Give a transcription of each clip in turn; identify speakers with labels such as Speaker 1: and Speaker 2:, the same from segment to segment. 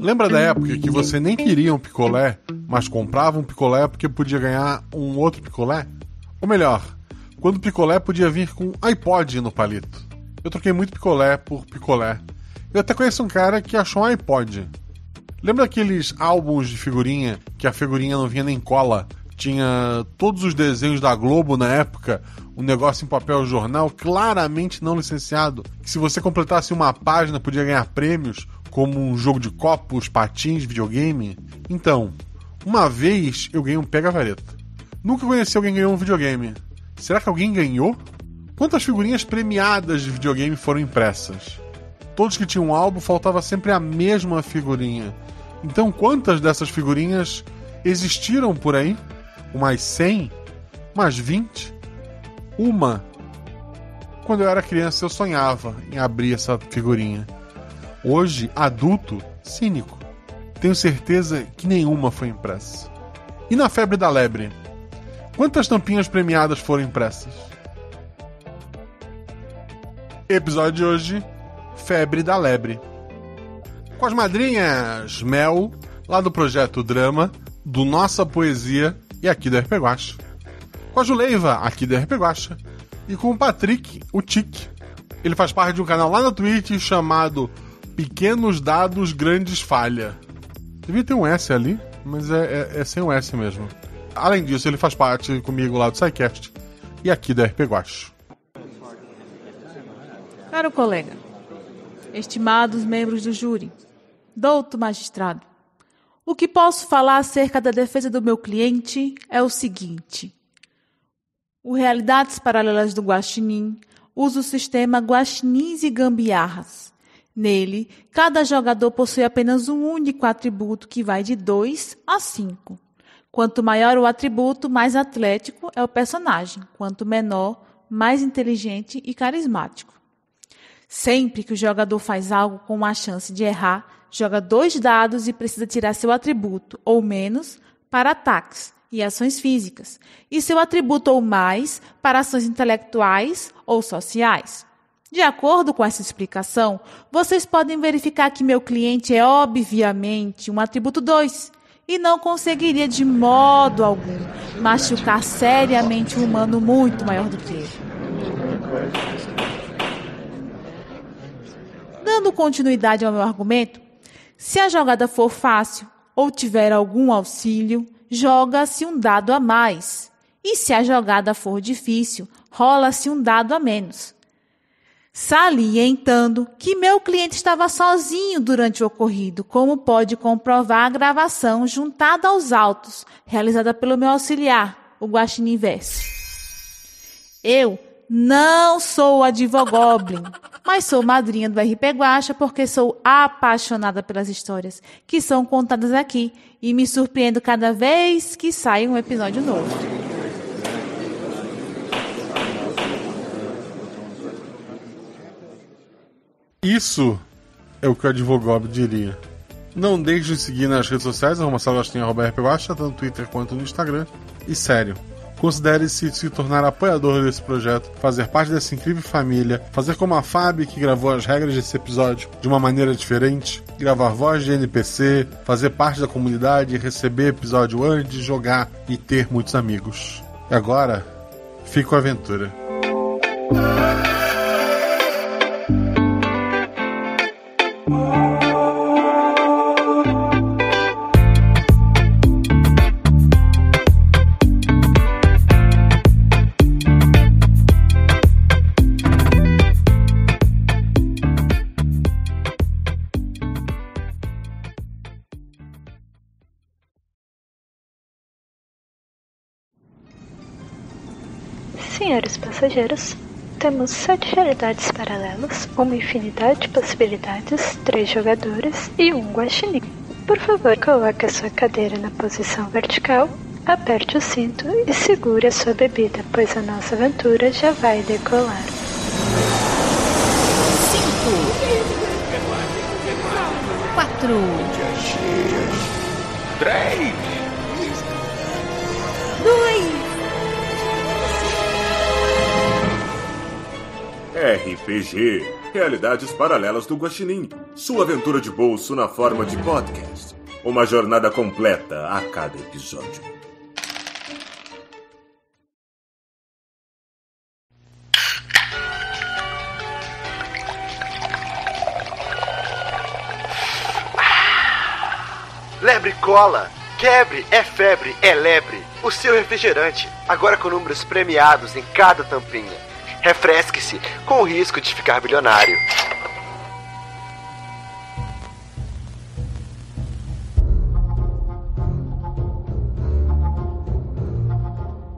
Speaker 1: Lembra da época que você nem queria um picolé, mas comprava um picolé porque podia ganhar um outro picolé? Ou melhor, quando o picolé podia vir com iPod no palito. Eu troquei muito picolé por picolé. Eu até conheço um cara que achou um iPod. Lembra aqueles álbuns de figurinha que a figurinha não vinha nem cola? Tinha todos os desenhos da Globo na época, um negócio em papel jornal claramente não licenciado, que se você completasse uma página podia ganhar prêmios, como um jogo de copos, patins, videogame. Então, uma vez eu ganhei um pega-vareta. Nunca conheci alguém que ganhou um videogame. Será que alguém ganhou? Quantas figurinhas premiadas de videogame foram impressas? Todos que tinham um álbum faltava sempre a mesma figurinha. Então, quantas dessas figurinhas existiram por aí? Umas 100? Umas 20? Uma? Quando eu era criança, eu sonhava em abrir essa figurinha. Hoje, adulto, cínico. Tenho certeza que nenhuma foi impressa. E na febre da lebre? Quantas tampinhas premiadas foram impressas? Episódio de hoje: Febre da Lebre. Com as madrinhas Mel, lá do projeto Drama, do Nossa Poesia e aqui do RP Guacha. Com a Juleiva, aqui do RP Guacha. E com o Patrick, o Tic. Ele faz parte de um canal lá na Twitch chamado Pequenos dados, grandes falha. Devia ter um S ali, mas é, é, é sem o S mesmo. Além disso, ele faz parte comigo lá do SciCast e aqui do RP Guacho.
Speaker 2: Caro colega, estimados membros do júri, douto magistrado, o que posso falar acerca da defesa do meu cliente é o seguinte. O Realidades Paralelas do Guaxinim usa o sistema Guaxinins e Gambiarras Nele, cada jogador possui apenas um único atributo que vai de 2 a 5. Quanto maior o atributo, mais atlético é o personagem, quanto menor, mais inteligente e carismático. Sempre que o jogador faz algo com uma chance de errar, joga dois dados e precisa tirar seu atributo, ou menos, para ataques e ações físicas, e seu atributo ou mais para ações intelectuais ou sociais. De acordo com essa explicação, vocês podem verificar que meu cliente é obviamente um atributo 2 e não conseguiria de modo algum machucar seriamente um humano muito maior do que ele. Dando continuidade ao meu argumento, se a jogada for fácil ou tiver algum auxílio, joga-se um dado a mais. E se a jogada for difícil, rola-se um dado a menos salientando que meu cliente estava sozinho durante o ocorrido, como pode comprovar a gravação juntada aos autos, realizada pelo meu auxiliar, o Guaxinim Verso. Eu não sou advogoblin, mas sou madrinha do RP Guacha porque sou apaixonada pelas histórias que são contadas aqui e me surpreendo cada vez que sai um episódio novo.
Speaker 1: Isso é o que o advogado diria. Não deixe de seguir nas redes sociais, arroba tanto no Twitter quanto no Instagram. E sério, considere-se se tornar apoiador desse projeto, fazer parte dessa incrível família, fazer como a Fábio que gravou as regras desse episódio de uma maneira diferente, gravar voz de NPC, fazer parte da comunidade, receber episódio antes, jogar e ter muitos amigos. E agora, fico a aventura.
Speaker 3: Passageiros, temos sete realidades paralelas, uma infinidade de possibilidades, três jogadores e um guaxinim. Por favor, coloque a sua cadeira na posição vertical, aperte o cinto e segure a sua bebida, pois a nossa aventura já vai decolar.
Speaker 4: Cinco, quatro,
Speaker 5: três,
Speaker 4: dois.
Speaker 5: RPG
Speaker 4: Realidades Paralelas do Guaxinim, sua aventura de bolso na forma de podcast. Uma jornada completa a cada episódio.
Speaker 5: Lebre cola! Quebre, é febre, é lebre. O seu refrigerante, agora com números premiados em cada tampinha. Refresque-se, com o risco de ficar bilionário.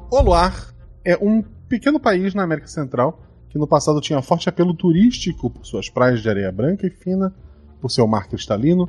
Speaker 1: Oluar é um pequeno país na América Central que no passado tinha forte apelo turístico por suas praias de areia branca e fina, por seu mar cristalino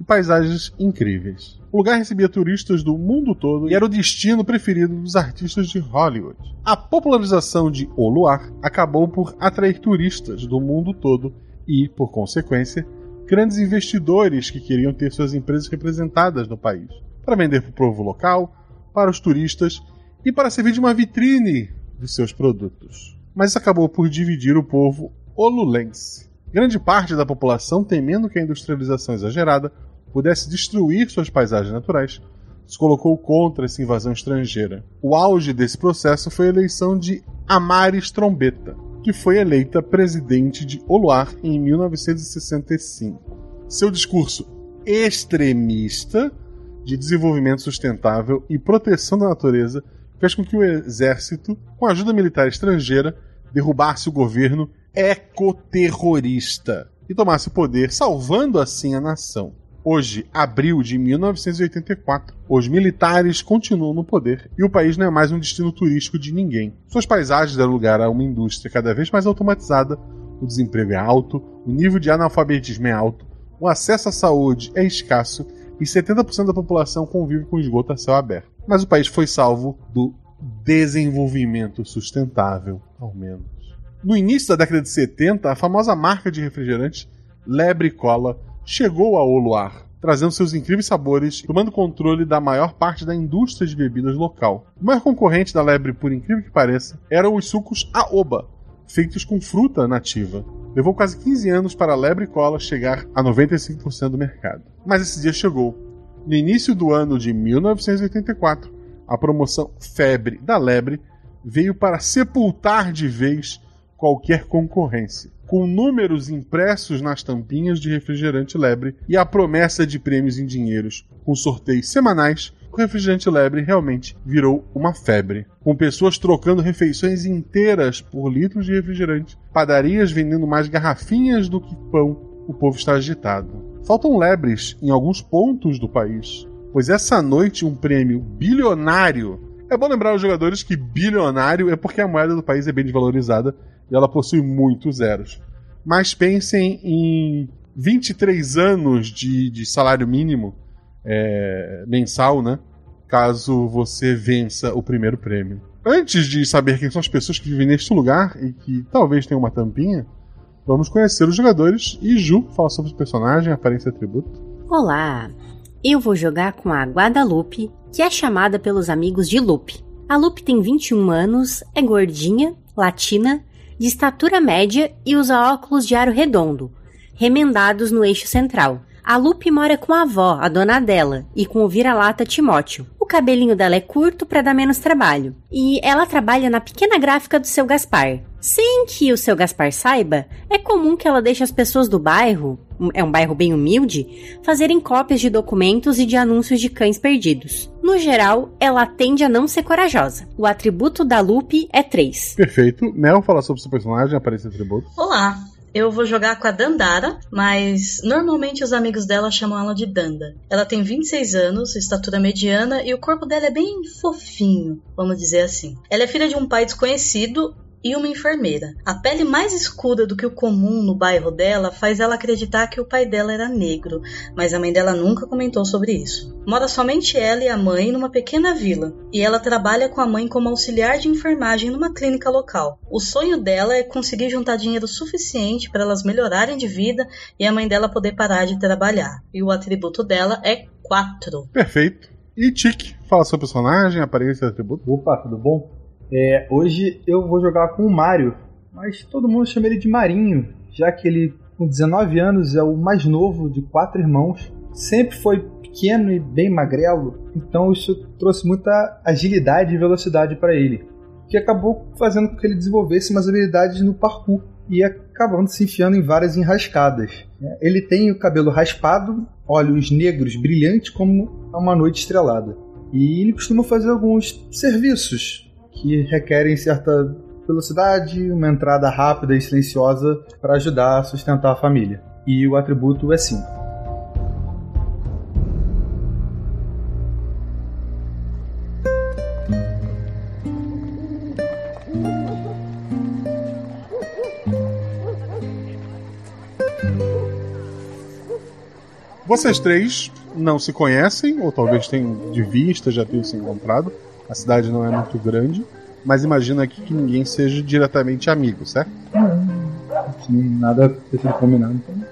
Speaker 1: e paisagens incríveis. O lugar recebia turistas do mundo todo e era o destino preferido dos artistas de Hollywood. A popularização de O Luar acabou por atrair turistas do mundo todo e, por consequência, grandes investidores que queriam ter suas empresas representadas no país, para vender para o povo local, para os turistas e para servir de uma vitrine de seus produtos. Mas isso acabou por dividir o povo olulense. Grande parte da população, temendo que a industrialização exagerada pudesse destruir suas paisagens naturais, se colocou contra essa invasão estrangeira. O auge desse processo foi a eleição de Amares Trombeta, que foi eleita presidente de Oluar em 1965. Seu discurso extremista de desenvolvimento sustentável e proteção da natureza fez com que o exército, com a ajuda militar estrangeira, derrubasse o governo ecoterrorista e tomasse o poder, salvando assim a nação. Hoje, abril de 1984, os militares continuam no poder e o país não é mais um destino turístico de ninguém. Suas paisagens deram lugar a uma indústria cada vez mais automatizada, o desemprego é alto, o nível de analfabetismo é alto, o acesso à saúde é escasso e 70% da população convive com esgoto a céu aberto. Mas o país foi salvo do desenvolvimento sustentável, ao menos. No início da década de 70, a famosa marca de refrigerantes Lebre Cola chegou a Oluar, trazendo seus incríveis sabores, tomando controle da maior parte da indústria de bebidas local. O maior concorrente da Lebre, por incrível que pareça, eram os sucos Aoba, feitos com fruta nativa. Levou quase 15 anos para a Lebre Cola chegar a 95% do mercado. Mas esse dia chegou. No início do ano de 1984, a promoção Febre da Lebre veio para sepultar de vez qualquer concorrência com números impressos nas tampinhas de refrigerante lebre e a promessa de prêmios em dinheiros, com sorteios semanais, o refrigerante lebre realmente virou uma febre. Com pessoas trocando refeições inteiras por litros de refrigerante, padarias vendendo mais garrafinhas do que pão, o povo está agitado. Faltam lebres em alguns pontos do país, pois essa noite um prêmio bilionário. É bom lembrar aos jogadores que bilionário é porque a moeda do país é bem desvalorizada e ela possui muitos zeros. Mas pensem em 23 anos de, de salário mínimo é, mensal, né? Caso você vença o primeiro prêmio. Antes de saber quem são as pessoas que vivem neste lugar e que talvez tenham uma tampinha, vamos conhecer os jogadores e Ju fala sobre o personagem, aparência e atributo.
Speaker 6: Olá! Eu vou jogar com a Guadalupe, que é chamada pelos amigos de Lupe. A Lupe tem 21 anos, é gordinha, latina de estatura média e usa óculos de aro redondo, remendados no eixo central. A Lupe mora com a avó, a dona dela, e com o vira-lata Timóteo. O cabelinho dela é curto para dar menos trabalho. E ela trabalha na pequena gráfica do seu Gaspar. Sem que o seu Gaspar saiba, é comum que ela deixe as pessoas do bairro, é um bairro bem humilde, fazerem cópias de documentos e de anúncios de cães perdidos. No geral, ela tende a não ser corajosa. O atributo da Lupe é 3.
Speaker 1: Perfeito. Mel, fala sobre seu personagem, aparência e atributo.
Speaker 7: Olá, eu vou jogar com a Dandara, mas normalmente os amigos dela chamam ela de Danda. Ela tem 26 anos, estatura mediana e o corpo dela é bem fofinho, vamos dizer assim. Ela é filha de um pai desconhecido e uma enfermeira. A pele mais escura do que o comum no bairro dela faz ela acreditar que o pai dela era negro, mas a mãe dela nunca comentou sobre isso. Mora somente ela e a mãe numa pequena vila, e ela trabalha com a mãe como auxiliar de enfermagem numa clínica local. O sonho dela é conseguir juntar dinheiro suficiente para elas melhorarem de vida e a mãe dela poder parar de trabalhar. E o atributo dela é 4.
Speaker 1: Perfeito. E Tic, fala seu personagem, aparência e atributo.
Speaker 8: Opa, tudo bom? É, hoje eu vou jogar com o Mario, mas todo mundo chama ele de Marinho. já que ele, com 19 anos, é o mais novo de quatro irmãos. Sempre foi pequeno e bem magrelo, então isso trouxe muita agilidade e velocidade para ele, que acabou fazendo com que ele desenvolvesse umas habilidades no parkour e acabando se enfiando em várias enrascadas. Ele tem o cabelo raspado, olhos negros brilhantes como uma noite estrelada. E ele costuma fazer alguns serviços que requerem certa velocidade, uma entrada rápida e silenciosa para ajudar a sustentar a família. E o atributo é 5.
Speaker 1: Vocês três não se conhecem, ou talvez tenham de vista, já tenham se encontrado. A cidade não é muito grande, mas imagina aqui que ninguém seja diretamente amigo, certo?
Speaker 8: nada ter combinado. Então...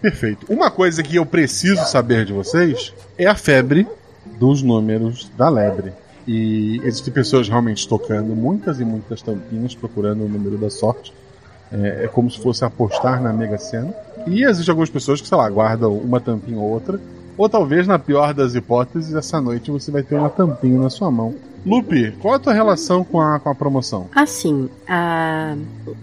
Speaker 1: Perfeito. Uma coisa que eu preciso saber de vocês é a febre dos números da lebre. E existem pessoas realmente tocando muitas e muitas tampinhas procurando o número da sorte. É, é como se fosse apostar na Mega Sena. E existem algumas pessoas que, sei lá, guardam uma tampinha ou outra. Ou talvez, na pior das hipóteses, essa noite você vai ter uma tampinha na sua mão. Lupe, qual a tua relação com a, com a promoção?
Speaker 6: Assim, a...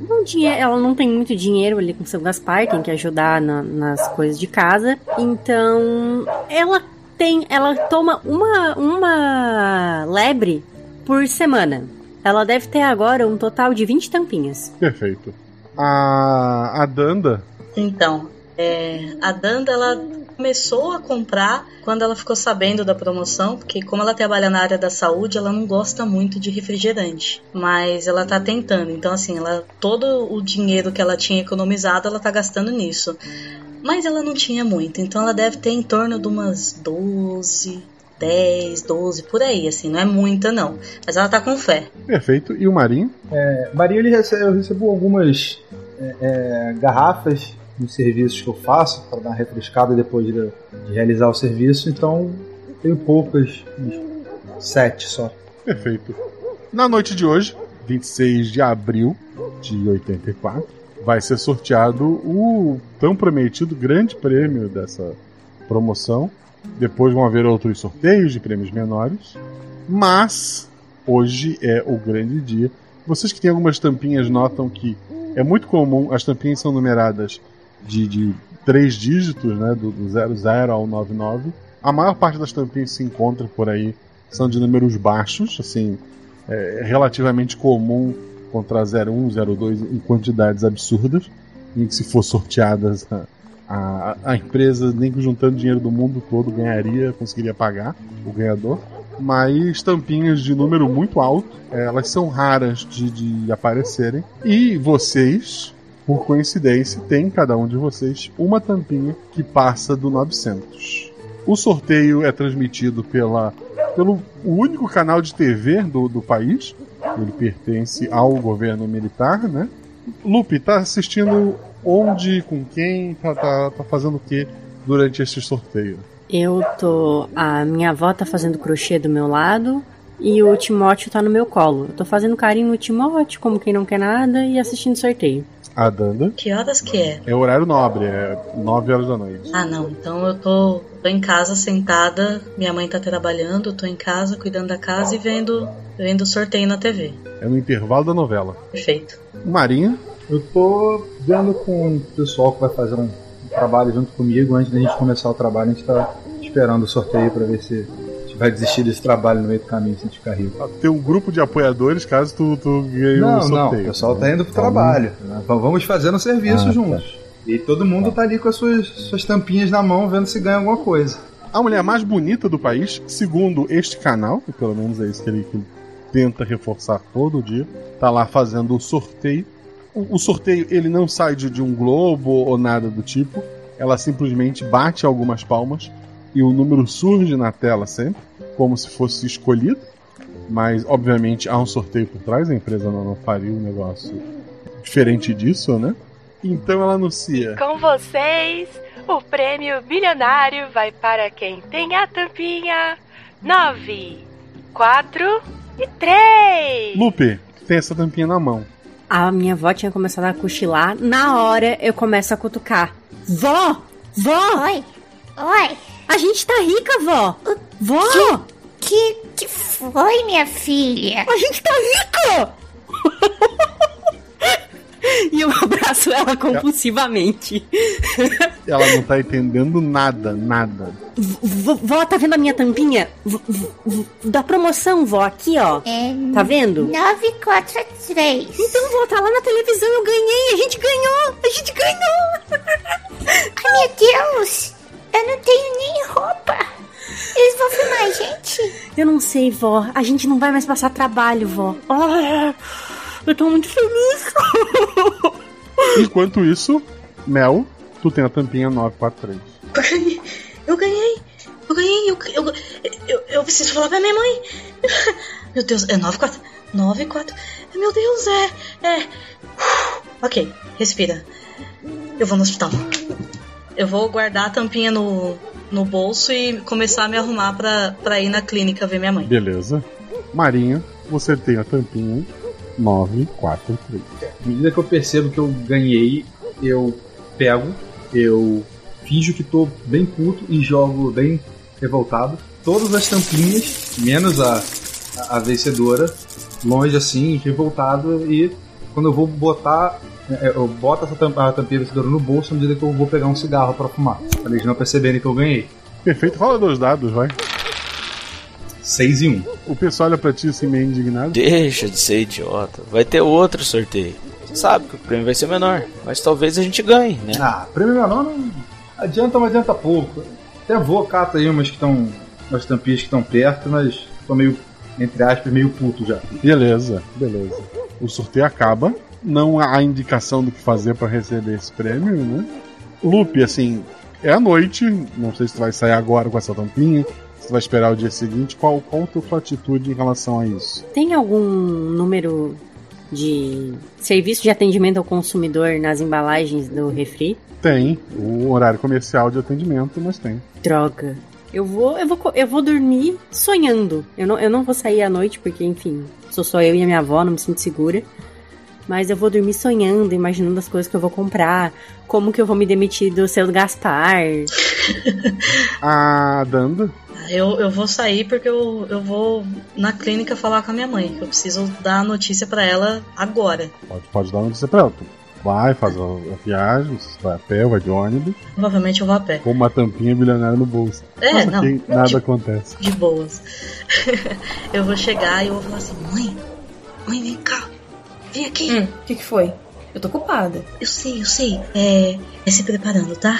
Speaker 6: Um dinheiro, ela não tem muito dinheiro ali com o seu Gaspar, tem que ajudar na, nas coisas de casa. Então, ela tem. Ela toma uma, uma lebre por semana. Ela deve ter agora um total de 20 tampinhas.
Speaker 1: Perfeito. A, a Danda.
Speaker 7: Então, é, a Danda ela começou a comprar quando ela ficou sabendo da promoção, porque como ela trabalha na área da saúde, ela não gosta muito de refrigerante, mas ela tá tentando. Então assim, ela todo o dinheiro que ela tinha economizado, ela tá gastando nisso. Mas ela não tinha muito, então ela deve ter em torno de umas 12, 10, 12, por aí, assim, não é muita não. Mas ela tá com fé.
Speaker 1: Perfeito. E o Marinho?
Speaker 8: É, Marinho, ele recebe, eu recebo algumas é, é, garrafas nos serviços que eu faço, para dar uma refrescada depois de, de, realizar o serviço, então tenho poucas, sete só.
Speaker 1: Perfeito. Na noite de hoje, 26 de abril de 84, vai ser sorteado o tão prometido grande prêmio dessa promoção. Depois vão haver outros sorteios de prêmios menores. Mas hoje é o grande dia. Vocês que têm algumas tampinhas notam que é muito comum, as tampinhas são numeradas de, de três dígitos, né, do, do 00 ao 99. A maior parte das tampinhas se encontra por aí são de números baixos, assim, é relativamente comum encontrar 01, 02 em quantidades absurdas, em que se for sorteadas a, a, a empresa, nem que juntando dinheiro do mundo todo, ganharia, conseguiria pagar o ganhador. Mas tampinhas de número muito alto, elas são raras de, de aparecerem. E vocês, por coincidência, tem cada um de vocês uma tampinha que passa do 900. O sorteio é transmitido pela, pelo único canal de TV do, do país. Ele pertence ao governo militar, né? Lupe, tá assistindo onde, com quem, tá, tá, tá fazendo o que durante esse sorteio?
Speaker 6: Eu tô. A minha avó tá fazendo crochê do meu lado e o Timóteo tá no meu colo. Eu tô fazendo carinho no Timóteo, como quem não quer nada, e assistindo sorteio.
Speaker 1: A Danda.
Speaker 7: Que horas que é?
Speaker 1: É horário nobre, é 9 horas da noite.
Speaker 7: Ah, não. Então eu tô, tô em casa sentada, minha mãe tá trabalhando, eu tô em casa cuidando da casa e vendo, vendo o sorteio na TV.
Speaker 1: É no intervalo da novela.
Speaker 7: Perfeito.
Speaker 1: Marinha.
Speaker 8: Eu tô vendo com o pessoal que vai fazer um trabalho junto comigo. Antes da gente começar o trabalho, a gente tá esperando o sorteio para ver se vai desistir desse trabalho no meio do caminho se a gente ficar rico.
Speaker 1: Tem um grupo de apoiadores caso tu, tu ganhe
Speaker 8: não,
Speaker 1: um sorteio.
Speaker 8: Não, o pessoal tá indo pro trabalho. Né? Vamos fazendo serviço ah, juntos. Tá. E todo mundo tá ali com as suas, suas tampinhas na mão vendo se ganha alguma coisa.
Speaker 1: A mulher mais bonita do país, segundo este canal, que pelo menos é isso que ele, que ele tenta reforçar todo dia, tá lá fazendo o sorteio. O, o sorteio ele não sai de, de um globo ou nada do tipo. Ela simplesmente bate algumas palmas e o número surge na tela sempre, como se fosse escolhido. Mas, obviamente, há um sorteio por trás, a empresa não, não faria um negócio diferente disso, né? Então ela anuncia:
Speaker 9: Com vocês, o prêmio bilionário vai para quem tem a tampinha 9, 4 e 3.
Speaker 1: Lupe, tem essa tampinha na mão.
Speaker 6: A minha avó tinha começado a cochilar. Na hora eu começo a cutucar. Vó! Vó!
Speaker 10: Oi! Oi!
Speaker 6: A gente tá rica, vó! Vó!
Speaker 10: Que, que foi, minha filha?
Speaker 6: A gente tá rica! e eu abraço ela compulsivamente.
Speaker 1: Ela não tá entendendo nada, nada.
Speaker 6: V- Vó, tá vendo a minha tampinha? V- Da promoção, vó, aqui, ó.
Speaker 10: É.
Speaker 6: Tá vendo?
Speaker 10: 943.
Speaker 6: Então, vó, tá lá na televisão, eu ganhei, a gente ganhou! A gente ganhou!
Speaker 10: Ai, meu Deus! Eu não tenho nem roupa. Eles vão filmar a gente?
Speaker 6: Eu não sei, vó. A gente não vai mais passar trabalho, vó. Ah, eu tô muito feliz.
Speaker 1: Enquanto isso, Mel, tu tem a tampinha 943.
Speaker 7: Eu ganhei! Eu ganhei! Eu, eu, eu, eu preciso falar pra minha mãe! Meu Deus, é 94? 94? Meu Deus, é. É. Ok, respira. Eu vou no hospital. Eu vou guardar a tampinha no, no bolso e começar a me arrumar pra, pra ir na clínica ver minha mãe.
Speaker 1: Beleza. Marinha, você tem a tampinha 943.
Speaker 8: À medida que eu percebo que eu ganhei, eu pego, eu finjo que tô bem puto e jogo bem revoltado. Todas as tampinhas, menos a, a, a vencedora, longe assim, revoltado. E quando eu vou botar, eu boto essa tampa, a tampinha vencedora no bolso à medida que eu vou pegar um cigarro pra fumar. Pra eles não perceberem que eu ganhei.
Speaker 1: Perfeito, rola dois dados, vai.
Speaker 8: 6 e 1. Um.
Speaker 1: O pessoal olha pra ti assim meio indignado.
Speaker 11: Deixa de ser idiota. Vai ter outro sorteio. Você sabe que o prêmio vai ser menor, mas talvez a gente ganhe, né?
Speaker 8: Ah, prêmio menor não adianta, mas adianta pouco. Até vou cata aí umas que estão. umas tampinhas que estão perto, mas tô meio, entre aspas, meio puto já.
Speaker 1: Beleza, beleza. O sorteio acaba. Não há indicação do que fazer pra receber esse prêmio, né? Lupe, assim, é a noite. Não sei se tu vai sair agora com essa tampinha. Se tu vai esperar o dia seguinte. Qual, qual a tua atitude em relação a isso?
Speaker 6: Tem algum número de serviço de atendimento ao consumidor nas embalagens do refri?
Speaker 1: Tem o horário comercial de atendimento, mas tem.
Speaker 6: Droga. Eu vou, eu vou, eu vou dormir sonhando. Eu não, eu não vou sair à noite porque, enfim, sou só eu e a minha avó, não me sinto segura. Mas eu vou dormir sonhando, imaginando as coisas que eu vou comprar, como que eu vou me demitir do seu Gaspar.
Speaker 1: A Danda,
Speaker 7: Eu, eu vou sair porque eu, eu vou na clínica falar com a minha mãe. Eu preciso dar a notícia pra ela agora.
Speaker 1: pode, pode dar uma notícia pra ela. Tu vai, faz a, a viagem, vai a pé, vai de ônibus,
Speaker 7: Provavelmente eu vou a pé.
Speaker 1: com uma tampinha bilionária no bolso.
Speaker 7: É,
Speaker 1: Mas
Speaker 7: não,
Speaker 1: nada
Speaker 7: de-
Speaker 1: acontece.
Speaker 7: De boas. eu vou chegar e eu vou falar assim: mãe, mãe, vem cá. Vem aqui.
Speaker 12: Hum, o que, que foi? Eu tô ocupada.
Speaker 7: Eu sei, eu sei. É, é se preparando, tá?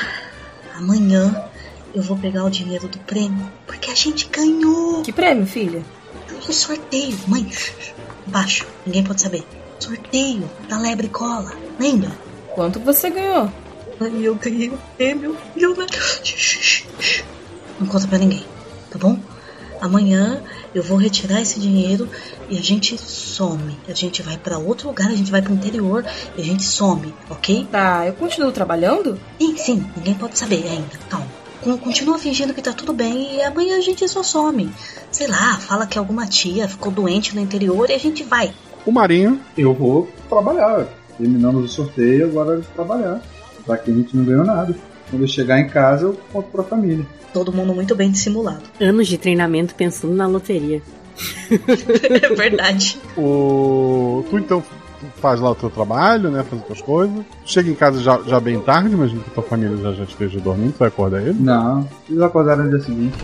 Speaker 7: Amanhã eu vou pegar o dinheiro do prêmio. Porque a gente ganhou.
Speaker 12: Que prêmio, filha?
Speaker 7: Um sorteio. Mãe, baixo. Ninguém pode saber. Sorteio da Lebre Cola. Lembra?
Speaker 12: Quanto você ganhou?
Speaker 7: Mãe, eu ganhei o prêmio. Eu... Não conta pra ninguém, tá bom? Amanhã eu vou retirar esse dinheiro e a gente some. A gente vai pra outro lugar, a gente vai pro interior e a gente some, ok?
Speaker 12: Tá, eu continuo trabalhando?
Speaker 7: Sim, sim, ninguém pode saber ainda. Calma. Con- Continua fingindo que tá tudo bem e amanhã a gente só some. Sei lá, fala que alguma tia ficou doente no interior e a gente vai.
Speaker 1: O Marinho,
Speaker 8: Eu vou trabalhar. Terminamos o sorteio, agora é trabalhar. Já que a gente não ganhou nada. Quando eu chegar em casa, eu conto pra família.
Speaker 7: Todo mundo muito bem dissimulado.
Speaker 6: Anos de treinamento pensando na loteria.
Speaker 7: é verdade.
Speaker 1: o... tu então faz lá o teu trabalho, né? Faz as tuas coisas. Chega em casa já, já bem tarde, imagino que tua família já, já esteja dormindo, tu vai acordar ele.
Speaker 8: Não, eles acordaram no dia seguinte.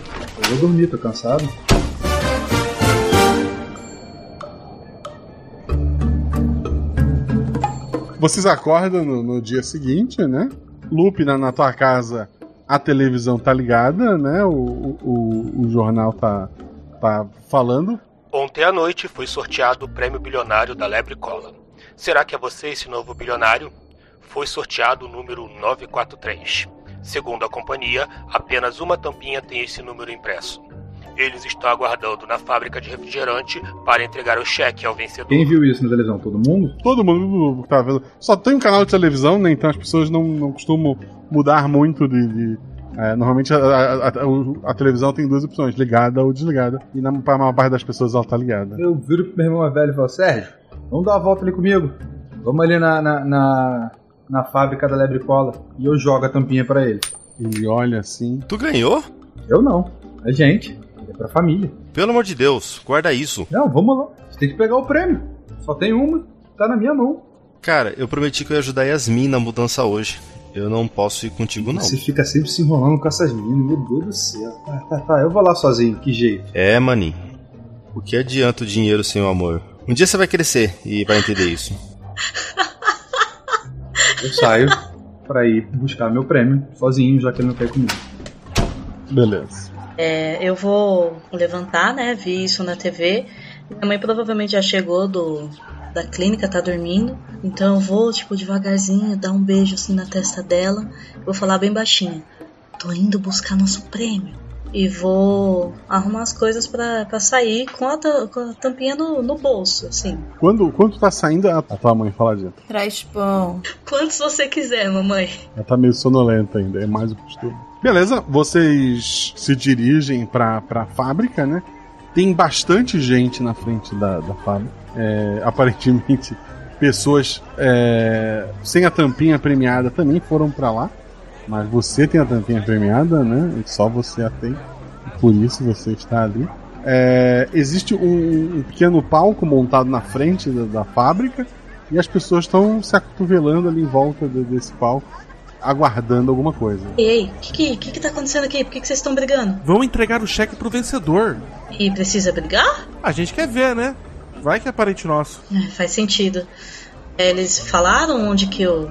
Speaker 8: Eu vou dormir, tô cansado.
Speaker 1: Vocês acordam no, no dia seguinte, né? Lupe na, na tua casa, a televisão tá ligada, né? O, o, o- o jornal tá, tá falando.
Speaker 13: Ontem à noite foi sorteado o prêmio bilionário da Lebre Cola. Será que é você esse novo bilionário? Foi sorteado o número 943. Segundo a companhia, apenas uma tampinha tem esse número impresso. Eles estão aguardando na fábrica de refrigerante para entregar o cheque ao vencedor.
Speaker 8: Quem viu isso na televisão? Todo mundo?
Speaker 1: Todo mundo tá vendo. Só tem um canal de televisão, né? Então as pessoas não, não costumam mudar muito de. de- é, normalmente a, a- a- a televisão tem duas opções, ligada ou desligada. E na pra maior parte das pessoas ela tá ligada.
Speaker 8: Eu viro pro meu irmão mais velho e falo, Sérgio, vamos dar uma volta ali comigo. Vamos ali na, na, na, na fábrica da Lebre Cola e eu jogo a tampinha pra ele.
Speaker 1: E olha assim.
Speaker 14: Tu ganhou?
Speaker 8: Eu não. É gente. É pra família.
Speaker 14: Pelo amor de Deus, guarda isso.
Speaker 8: Não, vamos lá. Você tem que pegar o prêmio. Só tem uma. Tá na minha mão.
Speaker 14: Cara, eu prometi que eu ia ajudar Yasmin na mudança hoje. Eu não posso ir contigo, não.
Speaker 8: Você fica sempre se enrolando com essas meninas, meu Deus do céu. Tá, tá, tá, eu vou lá sozinho, que jeito.
Speaker 14: É, maninho. O que adianta o dinheiro sem o amor? Um dia você vai crescer e vai entender isso.
Speaker 8: Eu saio pra ir buscar meu prêmio sozinho, já que ele não quer comigo.
Speaker 1: Beleza.
Speaker 7: É, eu vou levantar, né? Vi isso na TV. Minha mãe provavelmente já chegou do, da clínica, tá dormindo. Então eu vou, tipo, devagarzinho, dar um beijo assim na testa dela. Vou falar bem baixinho. Tô indo buscar nosso prêmio. E vou arrumar as coisas pra, pra sair com a, com a tampinha no, no bolso, assim.
Speaker 1: Quando, quando tá saindo, a, a tua mãe fala dentro.
Speaker 12: Traz pão.
Speaker 7: Quantos você quiser, mamãe.
Speaker 1: Ela tá meio sonolenta ainda, é mais o costume. Beleza, vocês se dirigem pra, pra fábrica, né? Tem bastante gente na frente da, da fábrica. É, aparentemente, pessoas é, sem a tampinha premiada também foram pra lá. Mas você tem a tampinha premiada, né? Só você a tem. Por isso você está ali. É, existe um, um pequeno palco montado na frente da, da fábrica. E as pessoas estão se acotovelando ali em volta de- desse palco, aguardando alguma coisa.
Speaker 7: Ei, o que, que, que tá acontecendo aqui? Por que, que vocês estão brigando?
Speaker 15: Vão entregar o cheque pro vencedor.
Speaker 7: E precisa brigar?
Speaker 15: A gente quer ver, né? Vai que é parente nosso.
Speaker 7: É, faz sentido. É, Eles falaram onde que o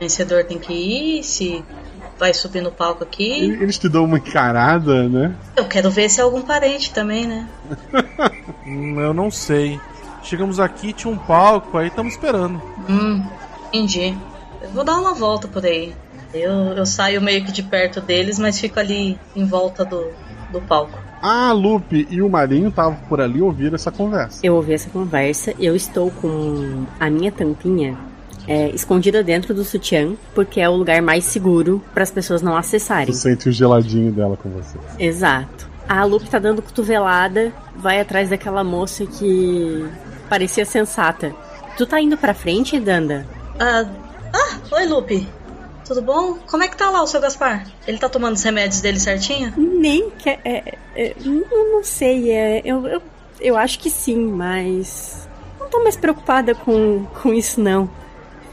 Speaker 7: vencedor tem que ir, se vai subir no palco aqui.
Speaker 1: Eles te dão uma encarada, né?
Speaker 7: Eu quero ver se é algum parente também, né?
Speaker 15: Eu não sei. Chegamos aqui, tinha um palco, aí estamos esperando.
Speaker 7: Hum, entendi. Eu vou dar uma volta por aí. Eu, eu saio meio que de perto deles, mas fico ali em volta do, do palco.
Speaker 1: A Lupe e o Marinho estavam por ali e ouviram essa conversa.
Speaker 6: Eu ouvi essa conversa, eu estou com a minha tampinha é, escondida dentro do sutiã, porque é o lugar mais seguro para as pessoas não acessarem.
Speaker 1: Tu sente o geladinho dela com você.
Speaker 6: Exato. A Lupe tá dando cotovelada, vai atrás daquela moça que parecia sensata. Tu tá indo pra frente, Danda?
Speaker 7: Ah, ah, oi Lupe. Tudo bom? Como é que tá lá o seu Gaspar? Ele tá tomando os remédios dele certinho?
Speaker 6: Nem quer. É, é, eu não sei, é, eu, eu, eu acho que sim, mas. Não tô mais preocupada com, com isso, não.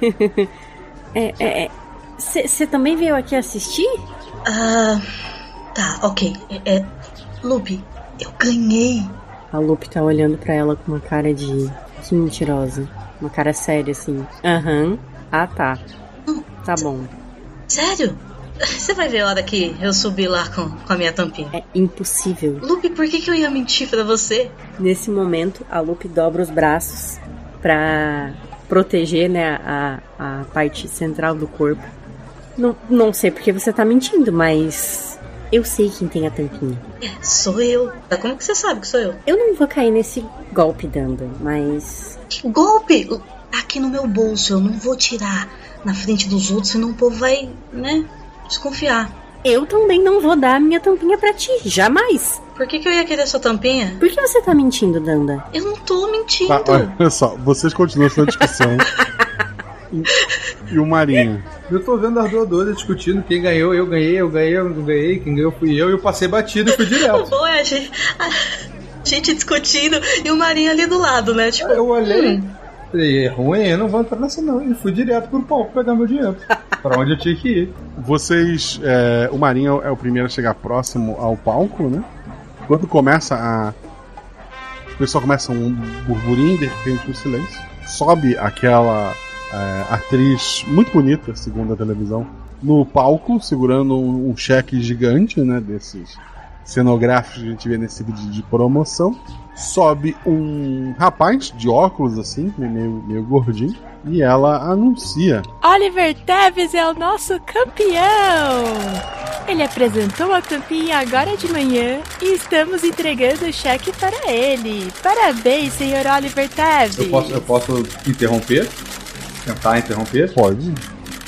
Speaker 6: é. Você também veio aqui assistir?
Speaker 7: Ah. Tá, ok. É. é Lupe, eu ganhei.
Speaker 6: A Lupe tá olhando pra ela com uma cara de. Que mentirosa. Uma cara séria assim. Aham. Ah, tá. Tá bom.
Speaker 7: Sério? Você vai ver a hora que eu subir lá com, com a minha tampinha.
Speaker 6: É impossível.
Speaker 7: Lupe, por que, que eu ia mentir pra você?
Speaker 6: Nesse momento, a Lupe dobra os braços pra proteger, né, a, a parte central do corpo. Não, não sei porque você tá mentindo, mas eu sei quem tem a tampinha.
Speaker 7: É, sou eu. Como que você sabe que sou eu?
Speaker 6: Eu não vou cair nesse golpe, Danda, mas.
Speaker 7: Que golpe? Tá aqui no meu bolso, eu não vou tirar na frente dos outros, senão o povo vai, né, desconfiar.
Speaker 6: Eu também não vou dar a minha tampinha pra ti, jamais.
Speaker 7: Por que, que eu ia querer sua tampinha?
Speaker 6: Por que você tá mentindo, Danda?
Speaker 7: Eu não tô mentindo.
Speaker 1: Tá, olha só, vocês continuam essa discussão. e, o Marinho?
Speaker 8: Eu tô vendo as doadoras discutindo quem ganhou, eu ganhei, eu ganhei, eu não ganhei, quem ganhou fui eu, e eu passei batido e fui
Speaker 7: O
Speaker 8: direto.
Speaker 7: bom é a gente, a gente discutindo e o Marinho ali do lado, né? Tipo,
Speaker 8: eu olhei,
Speaker 7: hum,
Speaker 8: falei, é ruim, eu não vou entrar nessa não. E fui direto pro palco pegar meu dinheiro. pra onde eu tinha que ir.
Speaker 1: Vocês. é, o Marinho é o primeiro a chegar próximo ao palco, né? Quando começa a. O pessoal começa um burburinho, de repente um silêncio. Sobe aquela é, atriz muito bonita, segundo a televisão, no palco, segurando um, um cheque gigante, né? Desses cenográficos que a gente vê nesse vídeo de promoção. Sobe um rapaz de óculos, assim, meio, meio gordinho, e ela anuncia
Speaker 9: Oliver Teves é o nosso campeão! Ele apresentou a tampinha agora de manhã e estamos entregando o cheque para ele. Parabéns, senhor Oliver Teves!
Speaker 8: Eu posso, eu posso interromper? Tentar interromper?
Speaker 1: Pode.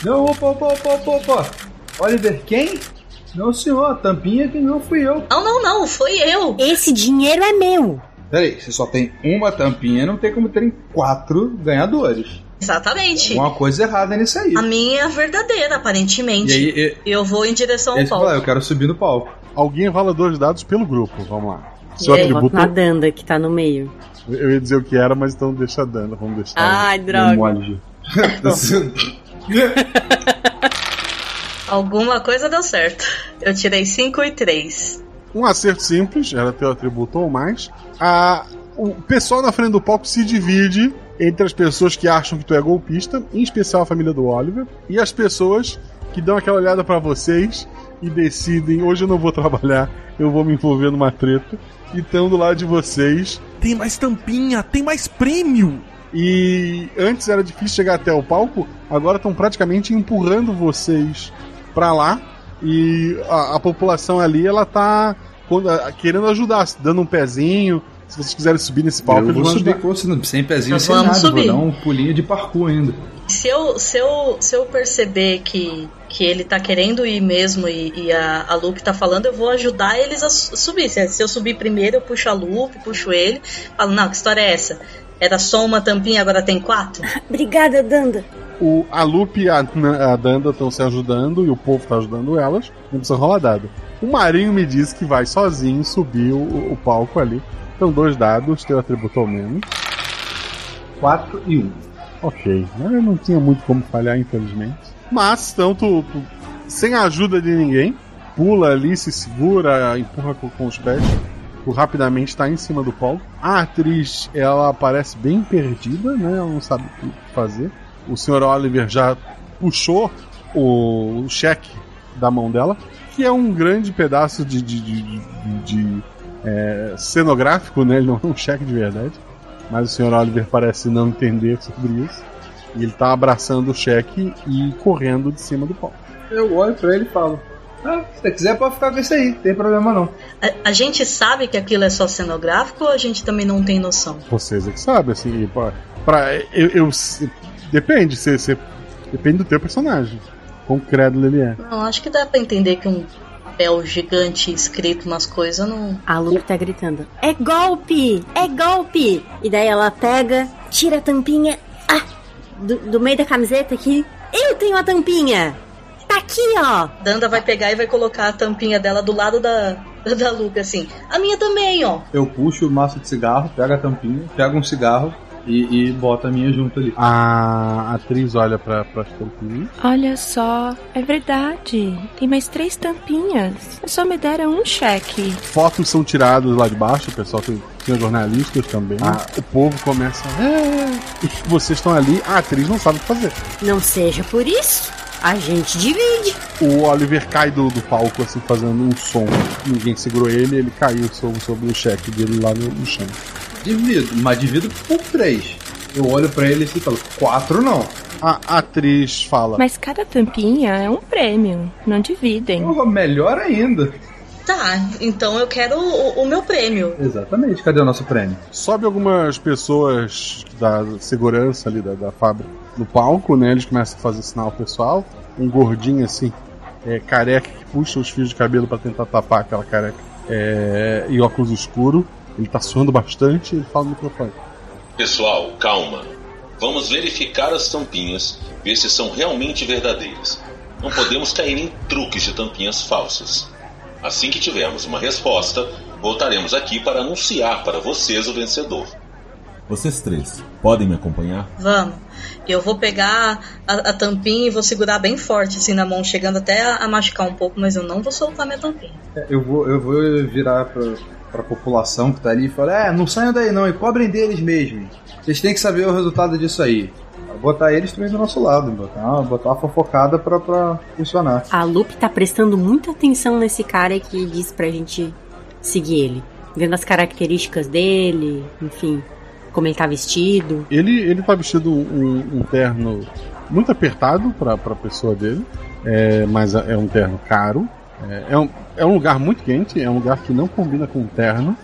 Speaker 8: Não, opa, opa, opa, opa, opa. Oliver, quem? Não, senhor, a tampinha que não fui eu.
Speaker 7: Não, não, não, foi eu.
Speaker 6: Esse dinheiro é meu.
Speaker 8: Peraí, você só tem uma tampinha, não tem como terem quatro ganhadores.
Speaker 7: Exatamente.
Speaker 8: Uma coisa errada nisso aí.
Speaker 7: A minha é a verdadeira, aparentemente.
Speaker 8: E aí,
Speaker 7: eu vou em direção ao
Speaker 8: Ele
Speaker 7: palco.
Speaker 8: fala, eu quero subir no palco.
Speaker 1: Alguém rola dois dados pelo grupo, vamos lá.
Speaker 6: E
Speaker 1: Seu
Speaker 6: aí,
Speaker 1: atributo.
Speaker 6: na Danda que tá no meio.
Speaker 1: Eu ia dizer o que era, mas então deixa a Dana, vamos deixar.
Speaker 6: Ai, droga.
Speaker 7: Alguma coisa deu certo. Eu tirei 5 e 3.
Speaker 1: Um acerto simples, era teu atributo ou mais. A, o pessoal na frente do palco se divide entre as pessoas que acham que tu é golpista, em especial a família do Oliver, e as pessoas que dão aquela olhada pra vocês e decidem: hoje eu não vou trabalhar, eu vou me envolver numa treta, e estão do lado de vocês.
Speaker 15: Tem mais tampinha, tem mais prêmio!
Speaker 1: E antes era difícil chegar até o palco, agora estão praticamente empurrando vocês pra lá. E a, a população ali, ela tá quando- a- querendo ajudar, dando um pezinho. Se vocês quiserem subir nesse palco,
Speaker 8: eu vou subir com você, sem pezinho, sem nada.
Speaker 7: subir.
Speaker 8: Vou dar um pulinho de parkour ainda.
Speaker 7: Se eu, se eu, se eu perceber que, que ele tá querendo ir mesmo e, e a, a Lupe tá falando, eu vou ajudar eles a su- subir. Se, se eu subir primeiro, eu puxo a Lupe, puxo ele. Falo, não, que história é essa? Era só uma tampinha, agora tem quatro?
Speaker 6: Obrigada, Danda.
Speaker 1: O, a Lupe e a, a Danda estão se ajudando e o povo tá ajudando elas. Não precisa rolar dado. O Marinho me disse que vai sozinho subir o, o palco ali. Então, dois dados, teu atributo ao menos.
Speaker 8: 4 e 1. Um.
Speaker 1: Ok, eu não tinha muito como falhar, infelizmente. Mas, então, tu, tu, sem a ajuda de ninguém, pula ali, se segura, empurra com, com os pés. Tu rapidamente está em cima do palco. A atriz, ela parece bem perdida, né? Ela não sabe o que fazer. O Sr. Oliver já puxou o, o cheque da mão dela, que é um grande pedaço de, de, de, de- de, é, cenográfico, né? Ele não é um cheque de verdade. Mas o Sr. Oliver parece não entender sobre isso. E ele tá abraçando o cheque e correndo de cima do palco.
Speaker 8: Eu olho pra ele e falo: Ah, se você quiser, pode ficar com isso aí, não tem problema não.
Speaker 7: A, a gente sabe que aquilo é só cenográfico ou a gente também não tem noção?
Speaker 1: Vocês é que sabem, assim, pra, pra- eu, eu- depende, se, se- depende do teu personagem. Quão crédulo ele é.
Speaker 7: Não, acho que dá pra entender que um papel gigante escrito nas coisas não.
Speaker 6: A Lupe tá gritando: É golpe! É golpe! E daí ela pega, tira a tampinha. Ah! Do, do meio da camiseta aqui. Eu tenho a tampinha! Tá aqui, ó!
Speaker 7: Danda vai pegar e vai colocar a tampinha dela do lado da, da Lupe, assim. A minha também, ó.
Speaker 8: Eu puxo o maço de cigarro, pego a tampinha, pego um cigarro e, e boto a minha junto ali.
Speaker 1: A atriz olha pra, pra tampinhas.
Speaker 9: Olha só, é verdade. Tem mais três tampinhas. Só me deram um cheque.
Speaker 1: Fotos são tiradas lá de baixo, o pessoal tem, tem jornalistas também. Ah, o povo começa. "É", E vocês estão ali, a atriz não sabe o que fazer.
Speaker 6: Não seja por isso, a gente divide.
Speaker 1: O Oliver cai do, do palco, assim, fazendo um som. Ninguém segurou ele, ele caiu sobre, sobre o cheque dele lá no, no chão.
Speaker 8: Divido, mas divido por três. Eu olho pra ele assim e falo: Quatro não.
Speaker 1: A atriz fala:
Speaker 9: Mas cada tampinha é um prêmio. Não dividem.
Speaker 8: melhor ainda.
Speaker 7: Tá, então eu quero o, o meu prêmio.
Speaker 8: Exatamente, cadê o nosso prêmio?
Speaker 1: Sobe algumas pessoas da segurança ali da, da fábrica no palco, né? Eles começam a fazer sinal ao pessoal. Um gordinho assim, é, careca, que puxa os fios de cabelo pra tentar tapar aquela careca. É, e óculos escuro. Ele tá suando bastante e ele fala no microfone.
Speaker 16: Pessoal, calma. Vamos verificar as tampinhas, ver se são realmente verdadeiras. Não podemos cair em truques de tampinhas falsas. Assim que tivermos uma resposta, voltaremos aqui para anunciar para vocês o vencedor.
Speaker 17: Vocês três, podem me acompanhar?
Speaker 7: Vamos. Eu vou pegar a, a tampinha e vou segurar bem forte assim na mão, chegando até a, a machucar um pouco, mas eu não vou soltar minha tampinha.
Speaker 8: É, Eu vou, eu vou virar pra, pra população que tá ali e falar: É, não saiam daí não, e cobrem deles mesmo. Vocês têm que saber o resultado disso aí. Botar eles também do nosso lado, botar uma, botar uma fofocada pra, pra funcionar.
Speaker 6: A Lupe tá prestando muita atenção nesse cara que disse pra gente seguir ele. Vendo as características dele, enfim, como ele tá vestido.
Speaker 1: Ele, ele tá vestido um, um terno muito apertado pra, pra pessoa dele, é, mas é um terno caro. É, é um, é um lugar muito quente, é um lugar que não combina com o terno,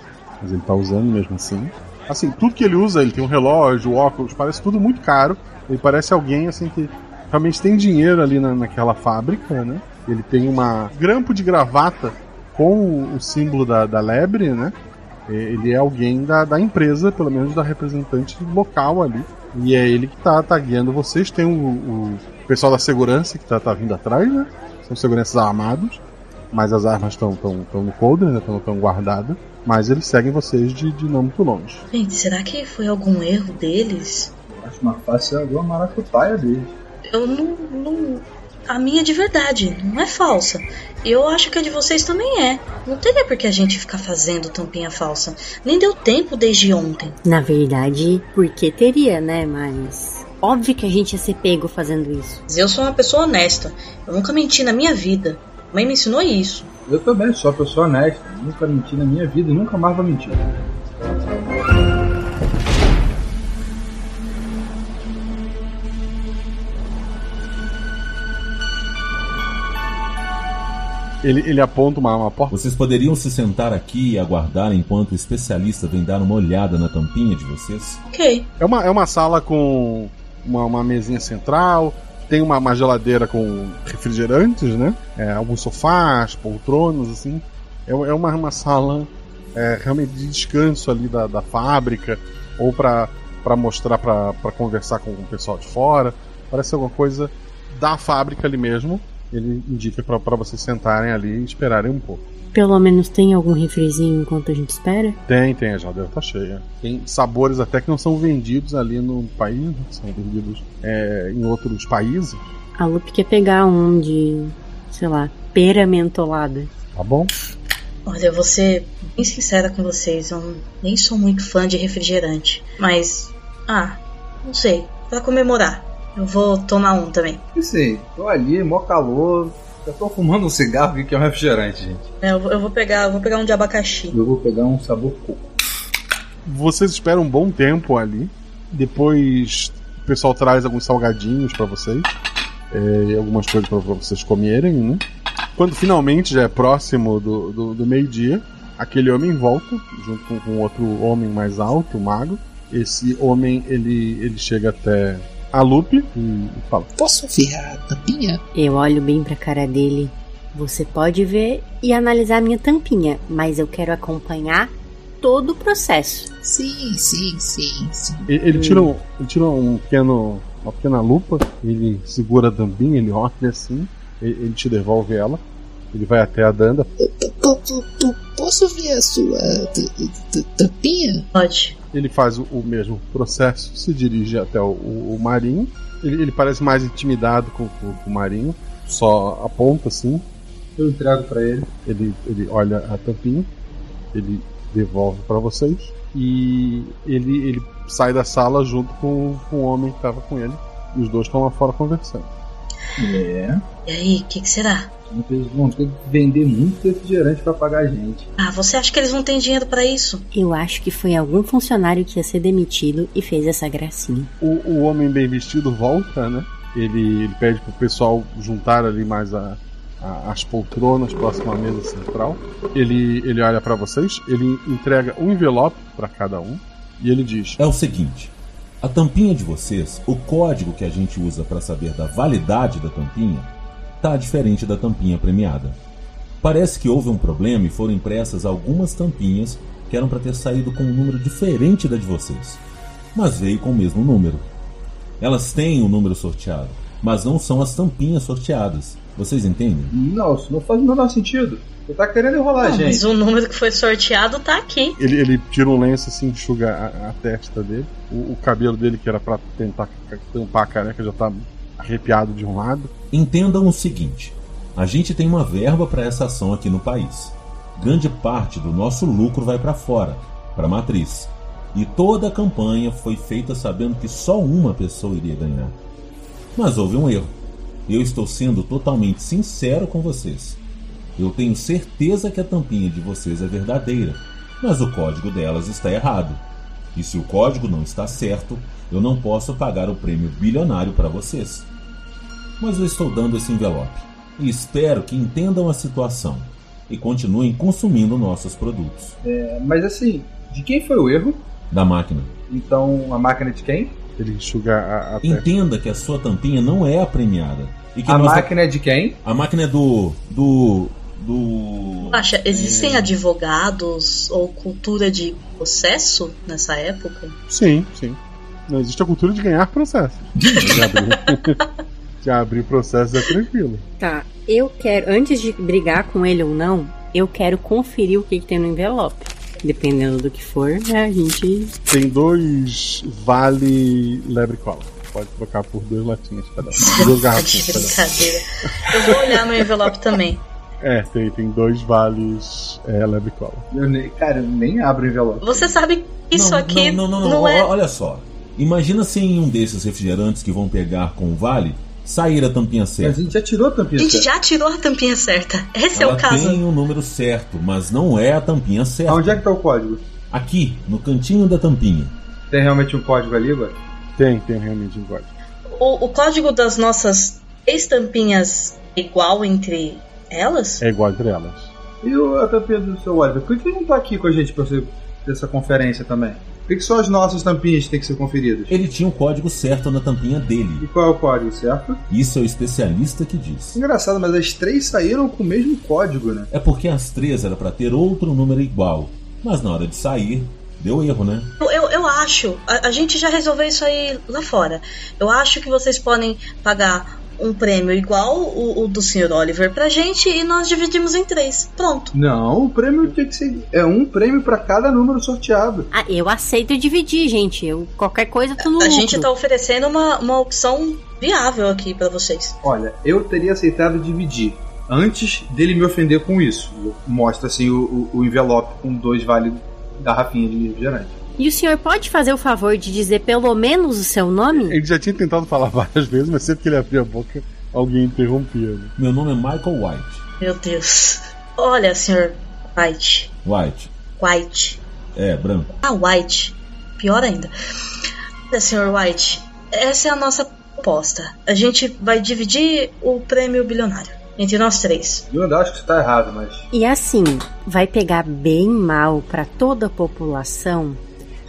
Speaker 1: mas ele tá usando mesmo assim. Assim, tudo que ele usa, ele tem um relógio, óculos, parece tudo muito caro. Ele parece alguém assim que realmente tem dinheiro ali na, naquela fábrica, né? Ele tem uma grampo de gravata com o símbolo da, da lebre, né? É, Ele é alguém da, da empresa, pelo menos da representante local ali. E é ele que tá, tá guiando vocês. Tem o, o pessoal da segurança que tá, tá vindo atrás, né? São seguranças armados. Mas as armas estão tão, tão no coldre, né? Estão tão guardadas. Mas eles seguem vocês de, de não muito longe.
Speaker 7: Gente, será que foi algum erro deles?
Speaker 8: Acho mais fácil alguma maracutaia deles.
Speaker 7: Eu não, não. A minha é de verdade, não é falsa. E eu acho que a de vocês também é. Não teria por que a gente ficar fazendo tampinha falsa. Nem deu tempo desde ontem.
Speaker 6: Na verdade, porque teria, né? Mas. Óbvio que a gente ia ser pego fazendo isso.
Speaker 7: Mas eu sou uma pessoa honesta. Eu nunca menti na minha vida. Mãe me ensinou isso.
Speaker 8: Eu também sou uma pessoa honesta. Nunca menti na minha vida e nunca mais vou mentir.
Speaker 1: Ele, ele aponta uma, uma porta.
Speaker 17: Vocês poderiam se sentar aqui e aguardar enquanto o especialista vem dar uma olhada na tampinha de vocês?
Speaker 7: Ok.
Speaker 1: É uma, é uma sala com uma, uma mesinha central, tem uma, uma geladeira com refrigerantes, né? É, alguns sofás, poltronas, assim. É, é uma, uma sala é, realmente de descanso ali da, da fábrica, ou para mostrar, para conversar com o pessoal de fora. Parece alguma coisa da fábrica ali mesmo. Ele indica para vocês sentarem ali e esperarem um pouco.
Speaker 6: Pelo menos tem algum refrizinho enquanto a gente espera?
Speaker 1: Tem, tem, a geladeira tá cheia. Tem sabores até que não são vendidos ali no país, né? são vendidos é, em outros países.
Speaker 6: A Lupe quer pegar um de, sei lá, pera mentolada.
Speaker 1: Tá bom.
Speaker 7: Olha, eu vou ser bem sincera com vocês. Eu nem sou muito fã de refrigerante. Mas, ah, não sei. Pra comemorar, eu vou tomar um também.
Speaker 8: Não sei, tô ali, mó calor. Eu tô fumando um cigarro que é um refrigerante, gente.
Speaker 7: É, eu, vou- eu vou pegar, eu vou pegar um de abacaxi.
Speaker 8: Eu vou pegar um sabor coco.
Speaker 1: Vocês esperam um bom tempo ali. Depois o pessoal traz alguns salgadinhos pra vocês. é, e algumas coisas pra pra vocês comerem, né? Quando finalmente já é próximo do, do, do meio-dia, aquele homem volta, junto com, com outro homem mais alto, mago. Esse homem, ele, ele chega até a Lupe e, fala:
Speaker 18: Posso ver a tampinha?
Speaker 6: Eu olho bem pra cara dele. Você pode ver e analisar a minha tampinha, mas eu quero acompanhar todo o processo.
Speaker 18: Sim, sim, sim, sim.
Speaker 1: Ele, ele tira, um, ele tira um pequeno, uma pequena lupa, ele segura a tampinha, ele olha assim, ele, ele te devolve ela. Ele vai até a Danda.
Speaker 18: P- p- p- Posso ver a sua tampinha?
Speaker 7: Pode.
Speaker 1: Ele faz o, o mesmo processo, se dirige até o, o- o Marinho. Ele, ele parece mais intimidado com, com- com o Marinho, só aponta assim.
Speaker 8: Eu entrego pra ele.
Speaker 1: Ele, ele olha a tampinha, ele devolve pra vocês e ele, ele sai da sala junto com, com o homem que tava com ele. E os dois estão lá fora conversando.
Speaker 8: É.
Speaker 7: E aí, o que, que será?
Speaker 8: Eles vão ter que vender muito refrigerante pra pagar a gente.
Speaker 7: Ah, você acha que eles não têm dinheiro pra isso?
Speaker 6: Eu acho que foi algum funcionário que ia ser demitido e fez essa gracinha.
Speaker 1: O, o homem bem vestido volta, né? Ele, ele pede pro pessoal juntar ali mais a, a- as poltronas próximo à mesa central. Ele, ele olha pra vocês, ele entrega um envelope pra cada um e ele diz:
Speaker 17: É o seguinte: a tampinha de vocês, o código que a gente usa para saber da validade da tampinha, tá diferente da tampinha premiada. Parece que houve um problema e foram impressas algumas tampinhas que eram para ter saído com um número diferente da de vocês, mas veio com o mesmo número. Elas têm o número sorteado, mas não são as tampinhas sorteadas. Vocês entendem?
Speaker 8: Não, isso não faz o menor sentido. Você tá querendo enrolar
Speaker 7: Não,
Speaker 8: gente.
Speaker 7: mas o número que foi sorteado tá aqui.
Speaker 1: Ele, ele tira um lenço assim, enxuga a, a testa dele. O, o cabelo dele, que era pra tentar tampar a careca, já tá arrepiado de um lado.
Speaker 17: Entendam o seguinte: a gente tem uma verba para essa ação aqui no país. Grande parte do nosso lucro vai para fora, para a matriz. E toda a campanha foi feita sabendo que só uma pessoa iria ganhar. Mas houve um erro. Eu estou sendo totalmente sincero com vocês. Eu tenho certeza que a tampinha de vocês é verdadeira, mas o código delas está errado. E se o código não está certo, eu não posso pagar o prêmio bilionário para vocês mas eu estou dando esse envelope. E espero que entendam a situação e continuem consumindo nossos produtos.
Speaker 8: É, mas assim, de quem foi o erro?
Speaker 17: Da máquina.
Speaker 8: Então, a máquina de quem?
Speaker 1: Ele enxuga a, a
Speaker 17: Entenda que a sua tampinha não é a premiada. E que
Speaker 8: A
Speaker 17: nós-
Speaker 8: máquina é de quem?
Speaker 17: A máquina é do. do. do.
Speaker 7: Acha, existem
Speaker 17: É.
Speaker 7: advogados ou cultura de processo nessa época?
Speaker 1: Sim, sim. Não existe a cultura de ganhar processos. De abrir, processos é tranquilo.
Speaker 6: Tá, eu quero, antes de brigar com ele ou não, eu quero conferir o que, que tem no envelope. Dependendo do que for, né, a gente.
Speaker 1: Tem dois vale lebre cola. Pode trocar por duas latinhas cada um. Duas garrafinhas cada um.
Speaker 7: Brincadeira. Eu vou olhar meu envelope também.
Speaker 1: É, tem, tem dois vales é, lebre cola.
Speaker 8: Eu nem, cara, eu nem abro o envelope.
Speaker 7: Você sabe que isso
Speaker 17: não,
Speaker 7: aqui
Speaker 17: não, não,
Speaker 7: não,
Speaker 17: não, não,
Speaker 7: é.
Speaker 17: Olha só. Imagina se em um desses refrigerantes que vão pegar com o vale sair a tampinha certa.
Speaker 8: a gente já tirou a
Speaker 7: A
Speaker 8: tampinha
Speaker 7: gente já tirou a tampinha certa. Esse é
Speaker 17: Ela
Speaker 7: o caso.
Speaker 17: tem o número certo, mas não é a tampinha certa.
Speaker 8: Onde é que tá o código?
Speaker 17: Aqui, no cantinho da tampinha.
Speaker 8: Tem realmente um código ali, agora?
Speaker 1: Tem, tem realmente um código.
Speaker 7: O, o código das nossas estampinhas é igual entre elas?
Speaker 1: É igual entre elas.
Speaker 8: E o, a tampinha do seu Oliver? Por que ele não tá aqui com a gente pra você dessa conferência também? Por que, só as nossas tampinhas têm que ser conferidas?
Speaker 17: Ele tinha o código certo na tampinha
Speaker 8: E
Speaker 17: dele.
Speaker 8: qual é o código, certo?
Speaker 17: Isso é o especialista que diz.
Speaker 8: Engraçado, mas as três saíram com o mesmo código, né?
Speaker 17: É porque as três era para ter outro número igual. Mas na hora de sair, deu erro, né?
Speaker 7: Eu, eu, eu acho, a, a gente já resolveu isso aí lá fora. Eu acho que vocês podem pagar um prêmio igual o, o do Sr. Oliver pra gente e nós dividimos em três. Pronto.
Speaker 8: Não, o prêmio tinha que ser. É um prêmio pra cada número sorteado.
Speaker 6: Ah, eu aceito dividir, gente. Eu, qualquer coisa, tô no
Speaker 7: A
Speaker 6: lucro.
Speaker 7: gente tá oferecendo uma, uma opção viável aqui pra vocês.
Speaker 8: Olha, eu teria aceitado dividir. Antes dele me ofender com isso. Mostra assim o, o, o envelope com dois vale garrafinhas de refrigerante.
Speaker 6: E o senhor pode fazer o favor de dizer pelo menos o seu nome?
Speaker 1: Ele já tinha tentado falar várias vezes, mas sempre que ele abria a boca, alguém interrompia. Né?
Speaker 17: Meu nome é Michael White.
Speaker 7: Meu Deus. Olha, Sr. White.
Speaker 17: White.
Speaker 7: White.
Speaker 17: É, branco.
Speaker 7: Ah, White. Pior ainda. Olha, Sr. White, essa é a nossa proposta. A gente vai dividir o prêmio bilionário entre nós três.
Speaker 8: Eu ainda acho que isso tá errado, mas.
Speaker 6: E assim, vai pegar bem mal pra toda a população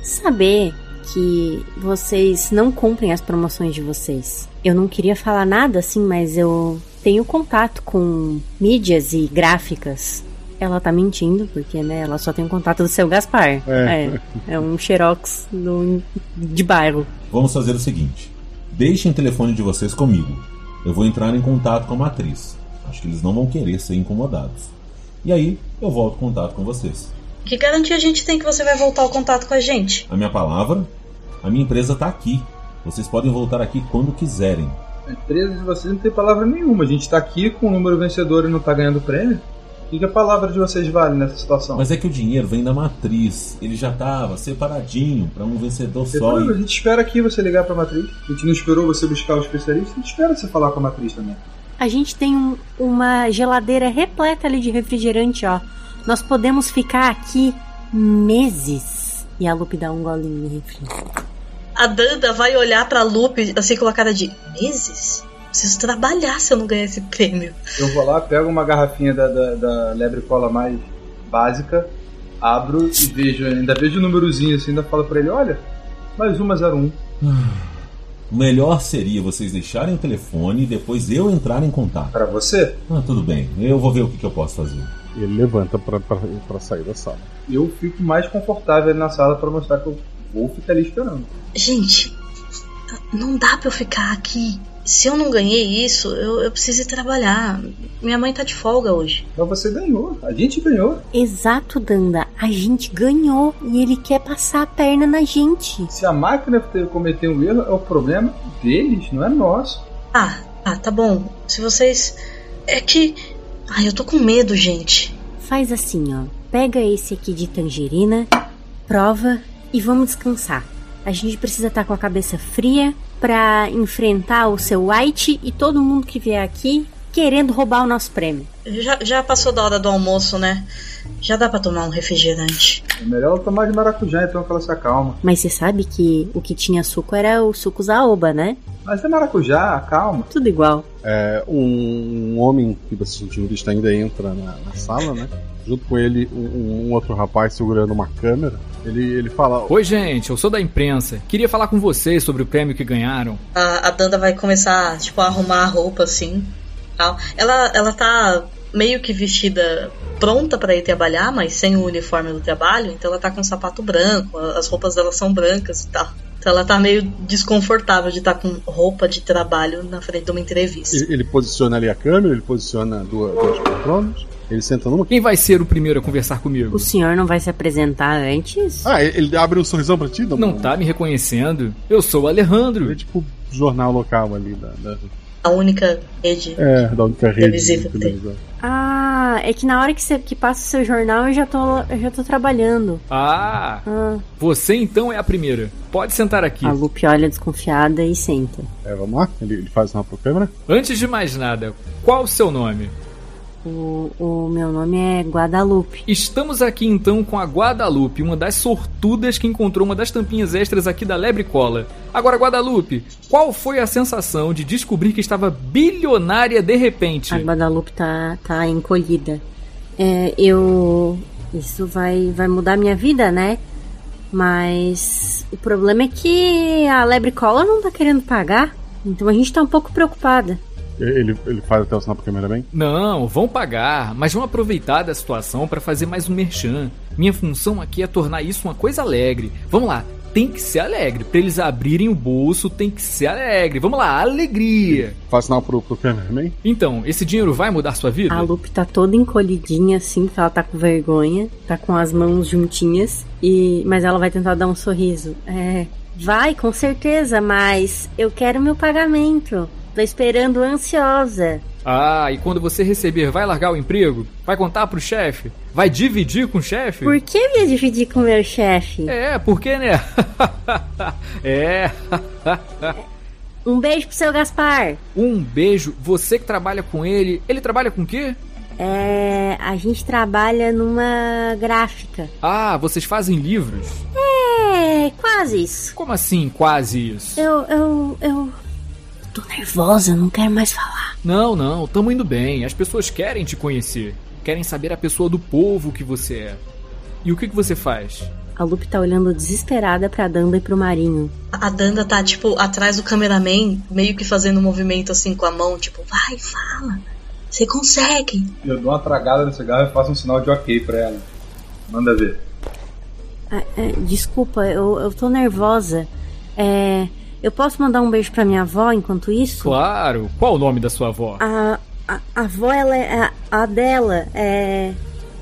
Speaker 6: saber que vocês não cumprem as promoções de vocês. Eu não queria falar nada assim, mas eu tenho contato com mídias e gráficas. Ela tá mentindo, porque né, ela só tem o contato do seu Gaspar.
Speaker 1: É.
Speaker 6: É, é um xerox do, de bairro.
Speaker 17: Vamos fazer o seguinte: deixem o telefone de vocês comigo. Eu vou entrar em contato com a matriz. Acho que eles não vão querer ser incomodados. E aí, eu volto em contato com vocês.
Speaker 7: Que garantia a gente tem que você vai voltar ao contato com a gente?
Speaker 17: A minha palavra, a minha empresa tá aqui. Vocês podem voltar aqui quando quiserem.
Speaker 8: A empresa de vocês não tem palavra nenhuma. A gente tá aqui com o número vencedor e não tá ganhando prêmio. O que, que a palavra de vocês vale nessa situação?
Speaker 17: Mas é que o dinheiro vem da matriz. Ele já tava separadinho para um vencedor só. E...
Speaker 8: A gente espera aqui você ligar pra matriz. A gente não esperou você buscar o especialista, a gente espera você falar com a matriz também.
Speaker 6: A gente tem um- uma geladeira repleta ali de refrigerante, ó. Nós podemos ficar aqui meses. E a Lupe dá um golinho no refri.
Speaker 7: A Danda vai olhar pra Lupe assim com a cara de meses? Preciso trabalhar se eu não ganhar esse prêmio.
Speaker 8: Eu vou lá, pego uma garrafinha da, da, da lebre cola mais básica, abro e vejo, ainda vejo o númerozinho assim, ainda falo pra ele, olha, mais uma 01.
Speaker 17: O melhor seria vocês deixarem o telefone e depois eu entrar em contato.
Speaker 8: Para você?
Speaker 17: Ah, tudo bem. Eu vou ver o que, que eu posso fazer.
Speaker 1: Ele levanta pra sair da sala.
Speaker 8: Eu fico mais confortável ali na sala pra mostrar que eu vou ficar ali esperando.
Speaker 7: Gente, não dá pra eu ficar aqui. Se eu não ganhei isso, eu, eu preciso ir trabalhar. Minha mãe tá de folga hoje.
Speaker 8: Mas você ganhou, a gente ganhou.
Speaker 6: Exato, Danda. A gente ganhou e ele quer passar a perna na gente.
Speaker 8: Se a máquina cometer um erro, é o problema deles, não é nosso.
Speaker 7: Ah, ah, tá bom. Se vocês. É que. Ai, eu tô com medo, gente.
Speaker 6: Faz assim, ó. Pega esse aqui de tangerina, prova e vamos descansar. A gente precisa estar com a cabeça fria pra enfrentar o seu White e todo mundo que vier aqui querendo roubar o nosso prêmio.
Speaker 7: Já, já passou da hora do almoço, né? Já dá pra tomar um refrigerante.
Speaker 8: É melhor ela tomar de maracujá então que ela se acalma.
Speaker 6: Mas você sabe que o que tinha suco era o suco zaoba, né?
Speaker 8: Mas é maracujá, calma.
Speaker 6: Tudo igual.
Speaker 1: É, um, um homem que você sentiu vista ainda entra na, na sala, né? Junto com ele, um, um outro rapaz segurando uma câmera. Ele, ele fala:
Speaker 19: Oi, gente, eu sou da imprensa. Queria falar com vocês sobre o prêmio que ganharam.
Speaker 7: A, a Danda vai começar, tipo, a arrumar a roupa assim. Tal. Ela, ela tá meio que vestida pronta pra ir trabalhar, mas sem o uniforme do trabalho, então ela tá com um sapato branco, as roupas dela são brancas e tal. Então ela tá meio desconfortável de estar com roupa de trabalho na frente de uma entrevista.
Speaker 1: Ele, ele posiciona ali a câmera, ele posiciona duas, duas poltronas, ele senta numa.
Speaker 19: Quem vai ser o primeiro a conversar comigo?
Speaker 6: O senhor não vai se apresentar antes?
Speaker 1: Ah, ele ele abre um sorrisão pra ti? Não,
Speaker 19: Não tá me reconhecendo? Eu sou o Alejandro.
Speaker 1: É tipo jornal local ali da. da...
Speaker 7: A única rede.
Speaker 1: É, da única rede.
Speaker 7: Que tem.
Speaker 6: Ah, é que na hora que, você, que passa o seu jornal eu já tô, eu já tô trabalhando.
Speaker 19: Ah,
Speaker 6: Ah,
Speaker 19: você então é a primeira. Pode sentar aqui.
Speaker 6: a Lupe olha desconfiada e senta.
Speaker 1: É, vamos lá? Ele, ele faz uma pro câmera?
Speaker 19: Antes de mais nada, qual o seu nome?
Speaker 6: O, o meu nome é Guadalupe.
Speaker 19: Estamos aqui então com a Guadalupe, uma das sortudas que encontrou uma das tampinhas extras aqui da Lebre Cola. Agora, Guadalupe, qual foi a sensação de descobrir que estava bilionária de repente?
Speaker 6: A Guadalupe tá, tá encolhida. É, eu. Isso vai, vai mudar minha vida, né? Mas o problema é que a Lebre Cola não tá querendo pagar. Então a gente tá um pouco preocupada.
Speaker 1: Ele, ele faz até o sinal pro câmera bem?
Speaker 19: Não, vão pagar, mas vão aproveitar da situação para fazer mais um merchan. Minha função aqui é tornar isso uma coisa alegre. Vamos lá, tem que ser alegre. Pra eles abrirem o bolso, tem que ser alegre. Vamos lá, alegria.
Speaker 1: Faz sinal pro, pro câmera bem?
Speaker 19: Então, esse dinheiro vai mudar sua vida?
Speaker 6: A Lupe tá toda encolhidinha assim, porque ela tá com vergonha, tá com as mãos juntinhas, e mas ela vai tentar dar um sorriso. É, vai, com certeza, mas eu quero meu pagamento. Tô esperando ansiosa.
Speaker 19: Ah, e quando você receber, vai largar o emprego? Vai contar pro chefe? Vai dividir com o chefe?
Speaker 6: Por que eu ia dividir com meu chefe?
Speaker 19: É, porque né? é.
Speaker 6: Um beijo pro seu Gaspar.
Speaker 19: um beijo, você que trabalha com ele. Ele trabalha com o quê?
Speaker 6: É, a gente trabalha numa gráfica.
Speaker 19: Ah, vocês fazem livros?
Speaker 6: É, quase isso.
Speaker 19: Como assim, quase isso?
Speaker 6: Eu, eu, eu tô nervosa, não quero mais falar.
Speaker 19: Não, não, tamo indo bem. As pessoas querem te conhecer. Querem saber a pessoa do povo que você é. E o que, que você faz?
Speaker 6: A Lupe tá olhando desesperada pra Danda e pro Marinho.
Speaker 7: A Danda tá, tipo, atrás do cameraman, meio que fazendo um movimento assim com a mão, tipo, vai, fala. Você consegue.
Speaker 8: Eu dou uma tragada no cigarro e faço um sinal de ok pra ela. Manda ver.
Speaker 6: Ah, é, desculpa, eu, eu tô nervosa. É, eu posso mandar um beijo pra minha avó enquanto isso?
Speaker 19: Claro. Qual o nome da sua avó?
Speaker 6: A, a, a avó, ela é a, a dela. É.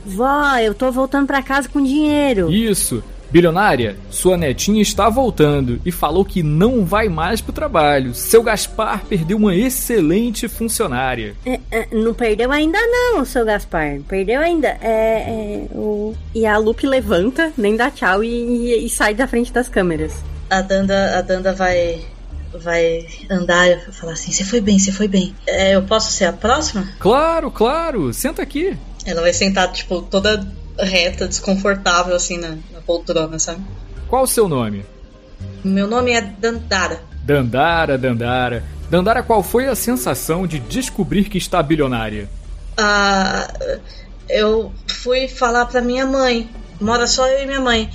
Speaker 6: Vó, eu tô voltando pra casa com dinheiro.
Speaker 19: Isso. Bilionária, sua netinha está voltando e falou que não vai mais pro trabalho. Seu Gaspar perdeu uma excelente funcionária.
Speaker 6: É, é, não perdeu ainda não, seu Gaspar. Perdeu ainda. É, é, o... E a Lupe levanta, nem dá tchau e, e- e sai da frente das câmeras.
Speaker 7: A Danda, a Danda vai vai andar e falar assim: "Você foi bem, você foi bem. É, eu posso ser a próxima?"
Speaker 19: Claro, claro. Senta aqui.
Speaker 7: Ela vai sentar tipo toda reta, desconfortável assim na, na poltrona, sabe?
Speaker 19: Qual o seu nome?
Speaker 7: Meu nome é Dandara.
Speaker 19: Dandara, Dandara. Dandara, qual foi a sensação de descobrir que está bilionária?
Speaker 7: Ah, eu fui falar pra minha mãe. Mora só eu e minha mãe.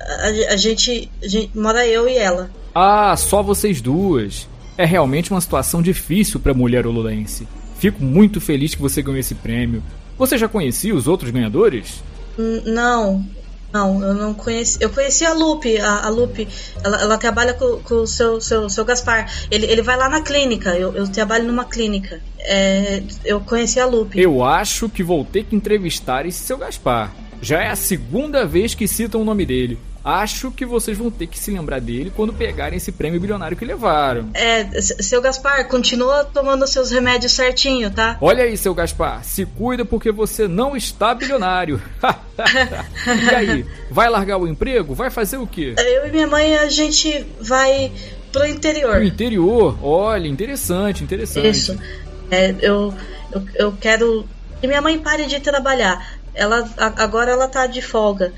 Speaker 7: A, a gente, a gente mora eu e ela.
Speaker 19: Ah, só vocês duas. É realmente uma situação difícil para mulher olulense. Fico muito feliz que você ganhou esse prêmio. Você já conhecia os outros ganhadores?
Speaker 7: N- Não, não, eu não conheci. Eu conheci a Lupe. A, a Lupe, ela, ela trabalha com, com o seu, seu, seu Gaspar. Ele, ele vai lá na clínica. Eu, eu trabalho numa clínica. É, eu conheci a Lupe.
Speaker 19: Eu acho que vou ter que entrevistar esse seu Gaspar. Já é a segunda vez que citam o nome dele. Acho que vocês vão ter que se lembrar dele quando pegarem esse prêmio bilionário que levaram.
Speaker 7: É, seu Gaspar, continua tomando seus remédios certinho, tá?
Speaker 19: Olha aí, seu Gaspar, se cuida porque você não está bilionário. e aí, vai largar o emprego? Vai fazer o quê?
Speaker 7: Eu e minha mãe, a gente vai pro interior.
Speaker 19: No interior? Olha, interessante, interessante.
Speaker 7: Isso. É, eu, eu, eu quero que minha mãe pare de trabalhar. Ela agora ela tá de folga.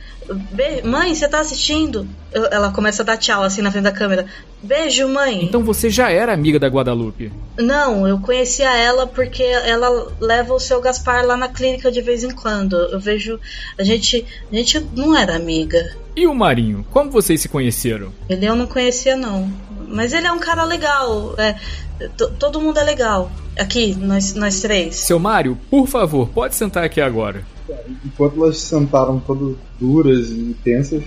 Speaker 7: Be- mãe, você tá assistindo? Eu- ela começa a dar tchau assim na frente da câmera. Beijo, mãe.
Speaker 19: Então você já era amiga da Guadalupe?
Speaker 7: Não, eu conhecia ela porque ela leva o seu Gaspar lá na clínica de vez em quando. Eu vejo a gente, a gente não era amiga.
Speaker 19: E o Marinho? Como vocês se conheceram?
Speaker 7: Ele eu não conhecia não, mas ele é um cara legal. É, to- todo mundo é legal. Aqui, nós, nós três.
Speaker 19: Seu Mário, por favor, pode sentar aqui agora.
Speaker 8: Enquanto elas sentaram todas duras e tensas,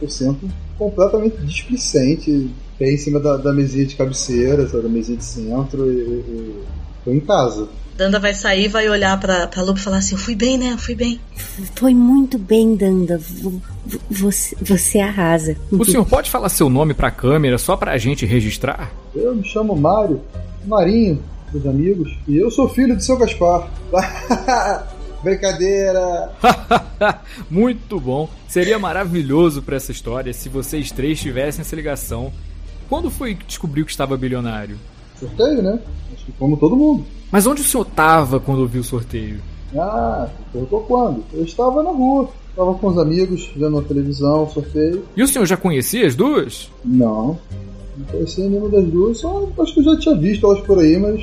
Speaker 8: eu sento completamente displicente, pé em cima da, da mesinha de cabeceira, sabe, da mesinha de centro e, e, tô em casa.
Speaker 7: Danda vai sair, vai olhar pra, pra Lupe e falar assim: Eu fui bem, né? Eu fui bem.
Speaker 6: Foi muito bem, Danda. V- Você, você arrasa.
Speaker 19: O senhor pode falar seu nome pra câmera só pra gente registrar?
Speaker 8: Eu me chamo Mário, Marinho, dos amigos, e eu sou filho de seu Gaspar. Brincadeira!
Speaker 19: Muito bom. Seria maravilhoso pra essa história se vocês três tivessem essa ligação. Quando foi que descobriu que estava bilionário?
Speaker 8: Sorteio, né? Acho que como todo mundo.
Speaker 19: Mas onde o senhor tava quando ouviu o sorteio?
Speaker 8: Ah, perguntou quando? Eu estava na rua, estava com os amigos, vendo a televisão, sorteio.
Speaker 19: E o senhor já conhecia as duas?
Speaker 8: Não, não conhecia nenhuma das duas, só acho que eu já tinha visto elas por aí, mas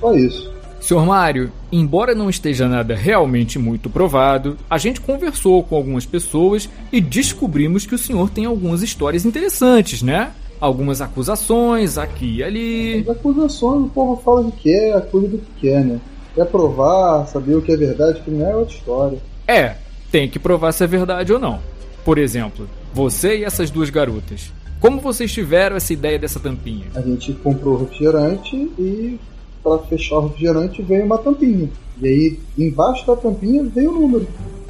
Speaker 8: só isso.
Speaker 19: Senhor Mário, embora não esteja nada realmente muito provado, a gente conversou com algumas pessoas e descobrimos que o senhor tem algumas histórias interessantes, né? Algumas acusações aqui e ali.
Speaker 8: As acusações, o povo fala o que quer, acusa do que quer, né? Quer provar, saber o que é verdade, o que não é outra história.
Speaker 19: É, tem que provar se é verdade ou não. Por exemplo, você e essas duas garotas. Como vocês tiveram essa ideia dessa tampinha?
Speaker 8: A gente comprou o refrigerante e para fechar o refrigerante veio uma tampinha. E aí embaixo da tampinha veio o número.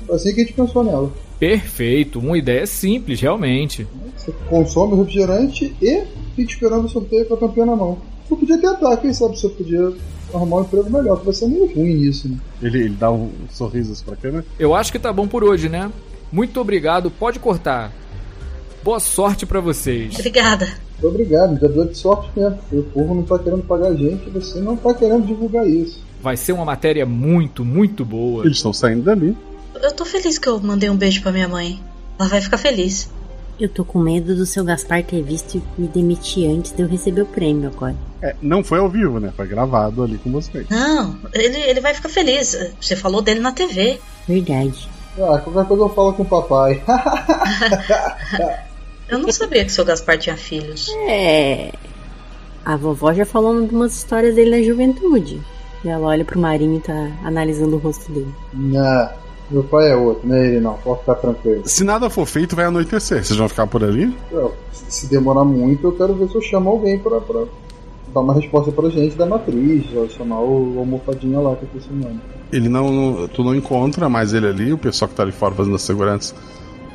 Speaker 8: Foi assim que a gente pensou nela.
Speaker 19: Perfeito, uma ideia simples, realmente.
Speaker 8: Você consome o refrigerante e fica esperando o sorteio com a tampinha na mão. Você podia tentar, quem sabe você podia arrumar um emprego melhor, que vai ser meio ruim isso, né?
Speaker 1: Ele, ele dá um sorriso pra câmera.
Speaker 19: Eu acho que tá bom por hoje, né? Muito obrigado, pode cortar. Boa sorte pra vocês.
Speaker 7: Obrigada.
Speaker 8: Muito obrigado, já deu de sorte mesmo. O povo não tá querendo pagar a gente, você não tá querendo divulgar isso.
Speaker 19: Vai ser uma matéria muito, muito boa.
Speaker 1: Eles estão saindo dali.
Speaker 7: Eu tô feliz que eu mandei um beijo pra minha mãe. Ela vai ficar feliz.
Speaker 6: Eu tô com medo do seu Gaspar ter visto e me demitir antes de eu receber o prêmio agora.
Speaker 1: É, não foi ao vivo, né? Foi gravado ali com vocês.
Speaker 7: Não, ele, ele vai ficar feliz. Você falou dele na TV.
Speaker 6: Verdade.
Speaker 8: Ah, qualquer coisa eu falo com o papai.
Speaker 7: Eu não sabia que o seu Gaspar tinha filhos.
Speaker 6: É. A vovó já falou algumas histórias dele na juventude. E ela olha pro Marinho e tá analisando o rosto dele.
Speaker 8: Não, meu pai é outro, não é ele não, pode ficar tranquilo.
Speaker 1: Se nada for feito, vai anoitecer. Vocês vão ficar por ali?
Speaker 8: Eu, se demorar muito, eu quero ver se eu chamo alguém pra, pra dar uma resposta pra gente da matriz, ou chamar o, o almofadinha lá que eu esqueci o nome.
Speaker 1: Ele não, não- Tu não encontra mais ele ali, o pessoal que tá ali fora fazendo a segurança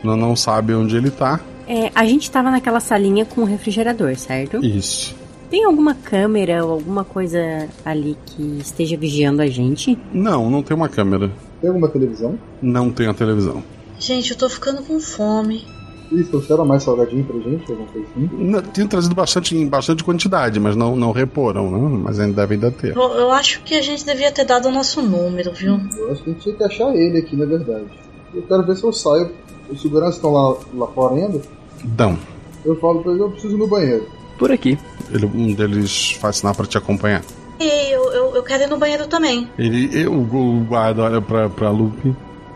Speaker 1: não, não sabe onde ele tá.
Speaker 6: É, a gente tava naquela salinha com o refrigerador, certo?
Speaker 1: Isso.
Speaker 6: Tem alguma câmera ou alguma coisa ali que esteja vigiando a gente?
Speaker 1: Não, não tem uma câmera.
Speaker 8: Tem alguma televisão?
Speaker 1: Não tem a televisão.
Speaker 7: Gente, eu tô ficando com fome.
Speaker 8: Ih, trouxeram mais salgadinho pra gente, alguma coisa assim?
Speaker 1: Não, Tinha trazido bastante, em bastante quantidade, mas não, não reporam, né? Mas ainda devem ainda ter.
Speaker 7: Eu, eu acho que a gente devia ter dado o nosso número, viu?
Speaker 8: Eu acho que a gente tinha que achar ele aqui, na verdade. Eu quero ver se eu saio. Os seguranças estão lá, lá fora ainda.
Speaker 1: Dão.
Speaker 8: Eu falo pra ele, eu preciso ir no banheiro.
Speaker 1: Por aqui. Ele, um deles faz sinal pra te acompanhar.
Speaker 7: E eu, eu, eu quero ir no banheiro também.
Speaker 1: Ele, eu, o guarda olha pra, pra Lupe.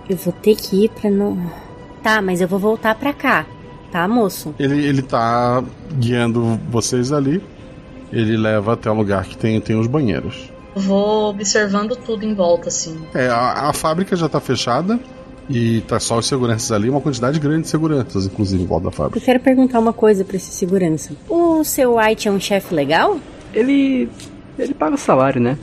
Speaker 6: Eu vou ter que ir pra não. Tá, mas eu vou voltar pra cá. Tá, moço?
Speaker 1: Ele, ele tá guiando vocês ali. Ele leva até o lugar que tem, tem os banheiros.
Speaker 7: Vou observando tudo em volta, assim.
Speaker 1: É, a, a fábrica já tá fechada. E tá só os seguranças ali, uma quantidade grande de seguranças, inclusive, em volta da fábrica.
Speaker 6: Eu quero perguntar uma coisa pra esse segurança. O seu White é um chefe legal?
Speaker 20: Ele. ele paga o salário, né?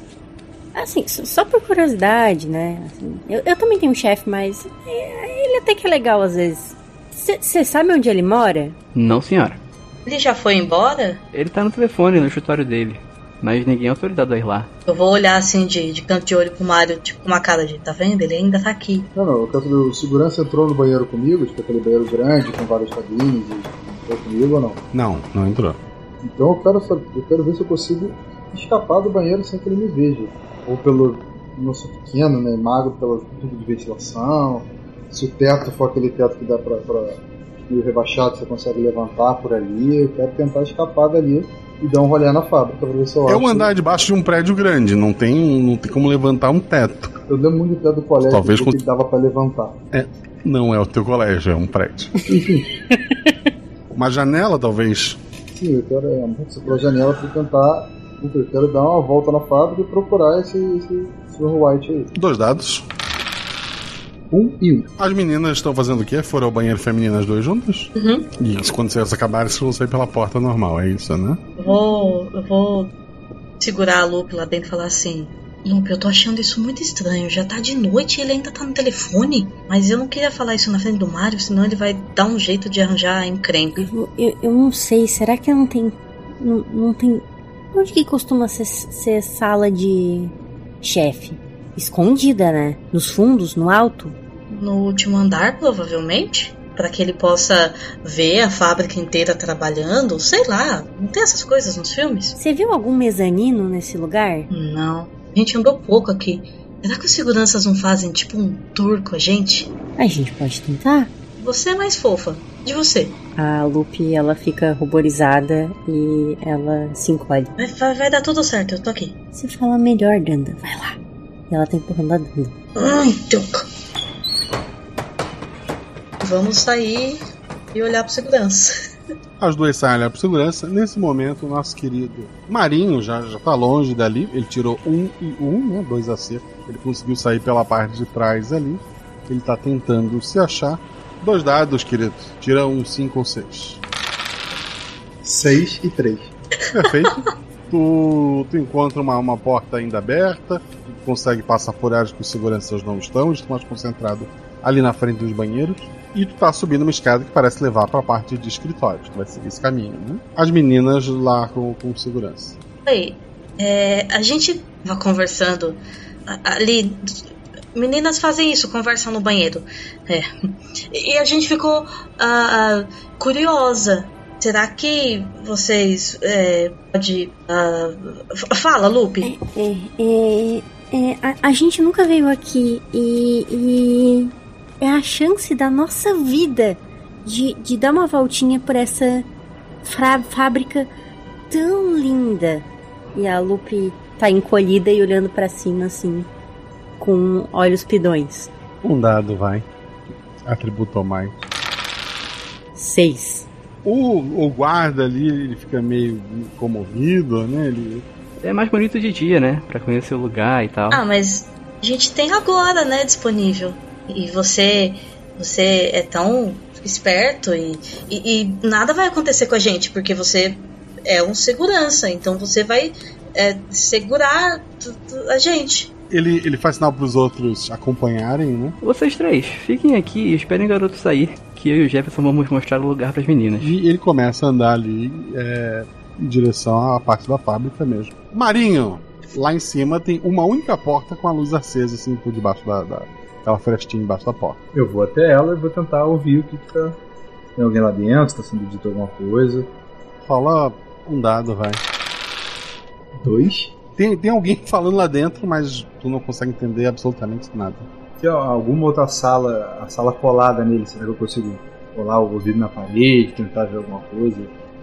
Speaker 6: Assim, só por curiosidade, né? Assim, eu, eu também tenho um chefe, mas é, ele até que é legal às vezes. Você sabe onde ele mora?
Speaker 20: Não, senhora.
Speaker 7: Ele já foi embora?
Speaker 20: Ele tá no telefone no escritório dele. Mas ninguém é autorizado a ir lá.
Speaker 7: Eu vou olhar assim de, de canto de olho pro Mario, tipo, com uma cara de, tá vendo? Ele ainda tá aqui.
Speaker 8: Não, não, eu quero saber, o segurança entrou no banheiro comigo, tipo aquele banheiro grande, com várias cabines, entrou comigo ou não?
Speaker 1: Não, não entrou.
Speaker 8: Então eu quero, eu quero ver se eu consigo escapar do banheiro sem que ele me veja. Ou pelo. Não sou pequeno, né? Magro, pelo tubo de ventilação. Se o teto for aquele teto que dá pra. pra meio rebaixado, você consegue levantar por ali. Eu quero tentar escapar dali e dar um rolê na fábrica pra ver se eu
Speaker 1: É um andar debaixo de um prédio grande, não tem, não tem como levantar um teto.
Speaker 8: Eu lembro muito do teto do colégio
Speaker 1: Talvez
Speaker 8: que
Speaker 1: com-
Speaker 8: dava pra levantar.
Speaker 1: É, não é o teu colégio, é um prédio. Uma janela, talvez.
Speaker 8: Sim, eu quero é, pela janela pra tentar. Eu quero dar uma volta na fábrica e procurar esse, esse Sr. White aí.
Speaker 1: Dois dados.
Speaker 8: Um e um.
Speaker 1: As meninas estão fazendo o quê? Foram ao banheiro feminino as duas juntas?
Speaker 7: Uhum.
Speaker 1: Isso, quando vocês acabarem, vocês vão sair pela porta normal, é isso, né?
Speaker 7: Eu vou, eu vou segurar a Lupe lá dentro e falar assim: Lupe, eu tô achando isso muito estranho. Já tá de noite e ele ainda tá no telefone. Mas eu não queria falar isso na frente do Mário, senão ele vai dar um jeito de arranjar encrenca.
Speaker 6: Eu, eu, eu não sei, será que não tem. Não, não tem. Onde que costuma ser, ser sala de chefe? Escondida, né? Nos fundos, no alto?
Speaker 7: No último andar, provavelmente. Para que ele possa ver a fábrica inteira trabalhando. Sei lá, não tem essas coisas nos filmes?
Speaker 6: Você viu algum mezanino nesse lugar?
Speaker 7: Não. A gente andou pouco aqui. Será que os seguranças não fazem tipo um tour com a gente?
Speaker 6: A gente pode tentar?
Speaker 7: Você é mais fofa. De você.
Speaker 6: A Lupe, ela fica ruborizada e ela se encolhe.
Speaker 7: Vai, vai, vai dar tudo certo, eu tô aqui.
Speaker 6: Você fala melhor, Danda. Vai lá. E ela tá empurrando a Danda.
Speaker 7: Ai, Tuca. Vamos sair e olhar pro segurança.
Speaker 1: As duas saem olhar por segurança. Nesse momento, o nosso querido Marinho já, já tá longe dali. Ele tirou um e um, né? Dois acertos. Ele conseguiu sair pela parte de trás ali. Ele tá tentando se achar. Dois dados, querido. Tira um 5 ou 6.
Speaker 8: 6 e 3.
Speaker 1: Perfeito. tu, tu encontra uma, uma porta ainda aberta. Consegue passar por áreas que os seguranças não estão. Eles estão mais concentrados ali na frente dos banheiros. E tu tá subindo uma escada que parece levar pra parte de escritórios. Tu vai seguir esse caminho, né? As meninas lá com, com segurança.
Speaker 7: Oi, é, a gente tava conversando a- ali. Meninas fazem isso, conversam no banheiro. É. E a gente ficou ah, curiosa. Será que vocês é, pode f- fala, Lupe?
Speaker 6: É, é, a, a gente nunca veio aqui e, e é a chance da nossa vida de, de dar uma voltinha por essa fábrica tão linda. E a Lupe tá encolhida e olhando pra cima assim, com olhos pidões.
Speaker 1: Um dado, vai. Atributo mais.
Speaker 6: Seis.
Speaker 1: O, o guarda ali, ele fica meio comovido, né? Ele,
Speaker 20: É mais bonito de dia, né? Pra conhecer o lugar e tal.
Speaker 7: Ah, mas a gente tem agora, né, disponível. E você, você é tão esperto e, e, e nada vai acontecer com a gente porque você é um segurança. Então você vai é, segurar a gente.
Speaker 1: ele, ele faz sinal pros outros acompanharem, né?
Speaker 20: Vocês três, fiquem aqui e esperem o garoto sair, que eu e o Jefferson vamos mostrar o lugar pras meninas.
Speaker 1: E ele começa a andar ali é, em direção à parte da fábrica mesmo. Marinho, lá em cima tem uma única porta com a luz acesa, assim, por debaixo da. da aquela frestinha embaixo da porta.
Speaker 8: Eu vou até ela e vou tentar ouvir o que, que tá. Tem alguém lá dentro, tá sendo dito alguma coisa.
Speaker 1: Fala um dado, vai.
Speaker 8: Dois.
Speaker 1: Tem, tem alguém falando lá dentro, mas tu não consegue entender absolutamente nada.
Speaker 8: Tem alguma outra sala, a sala colada nele, será que eu consigo colar o ouvido na parede, tentar ver alguma coisa?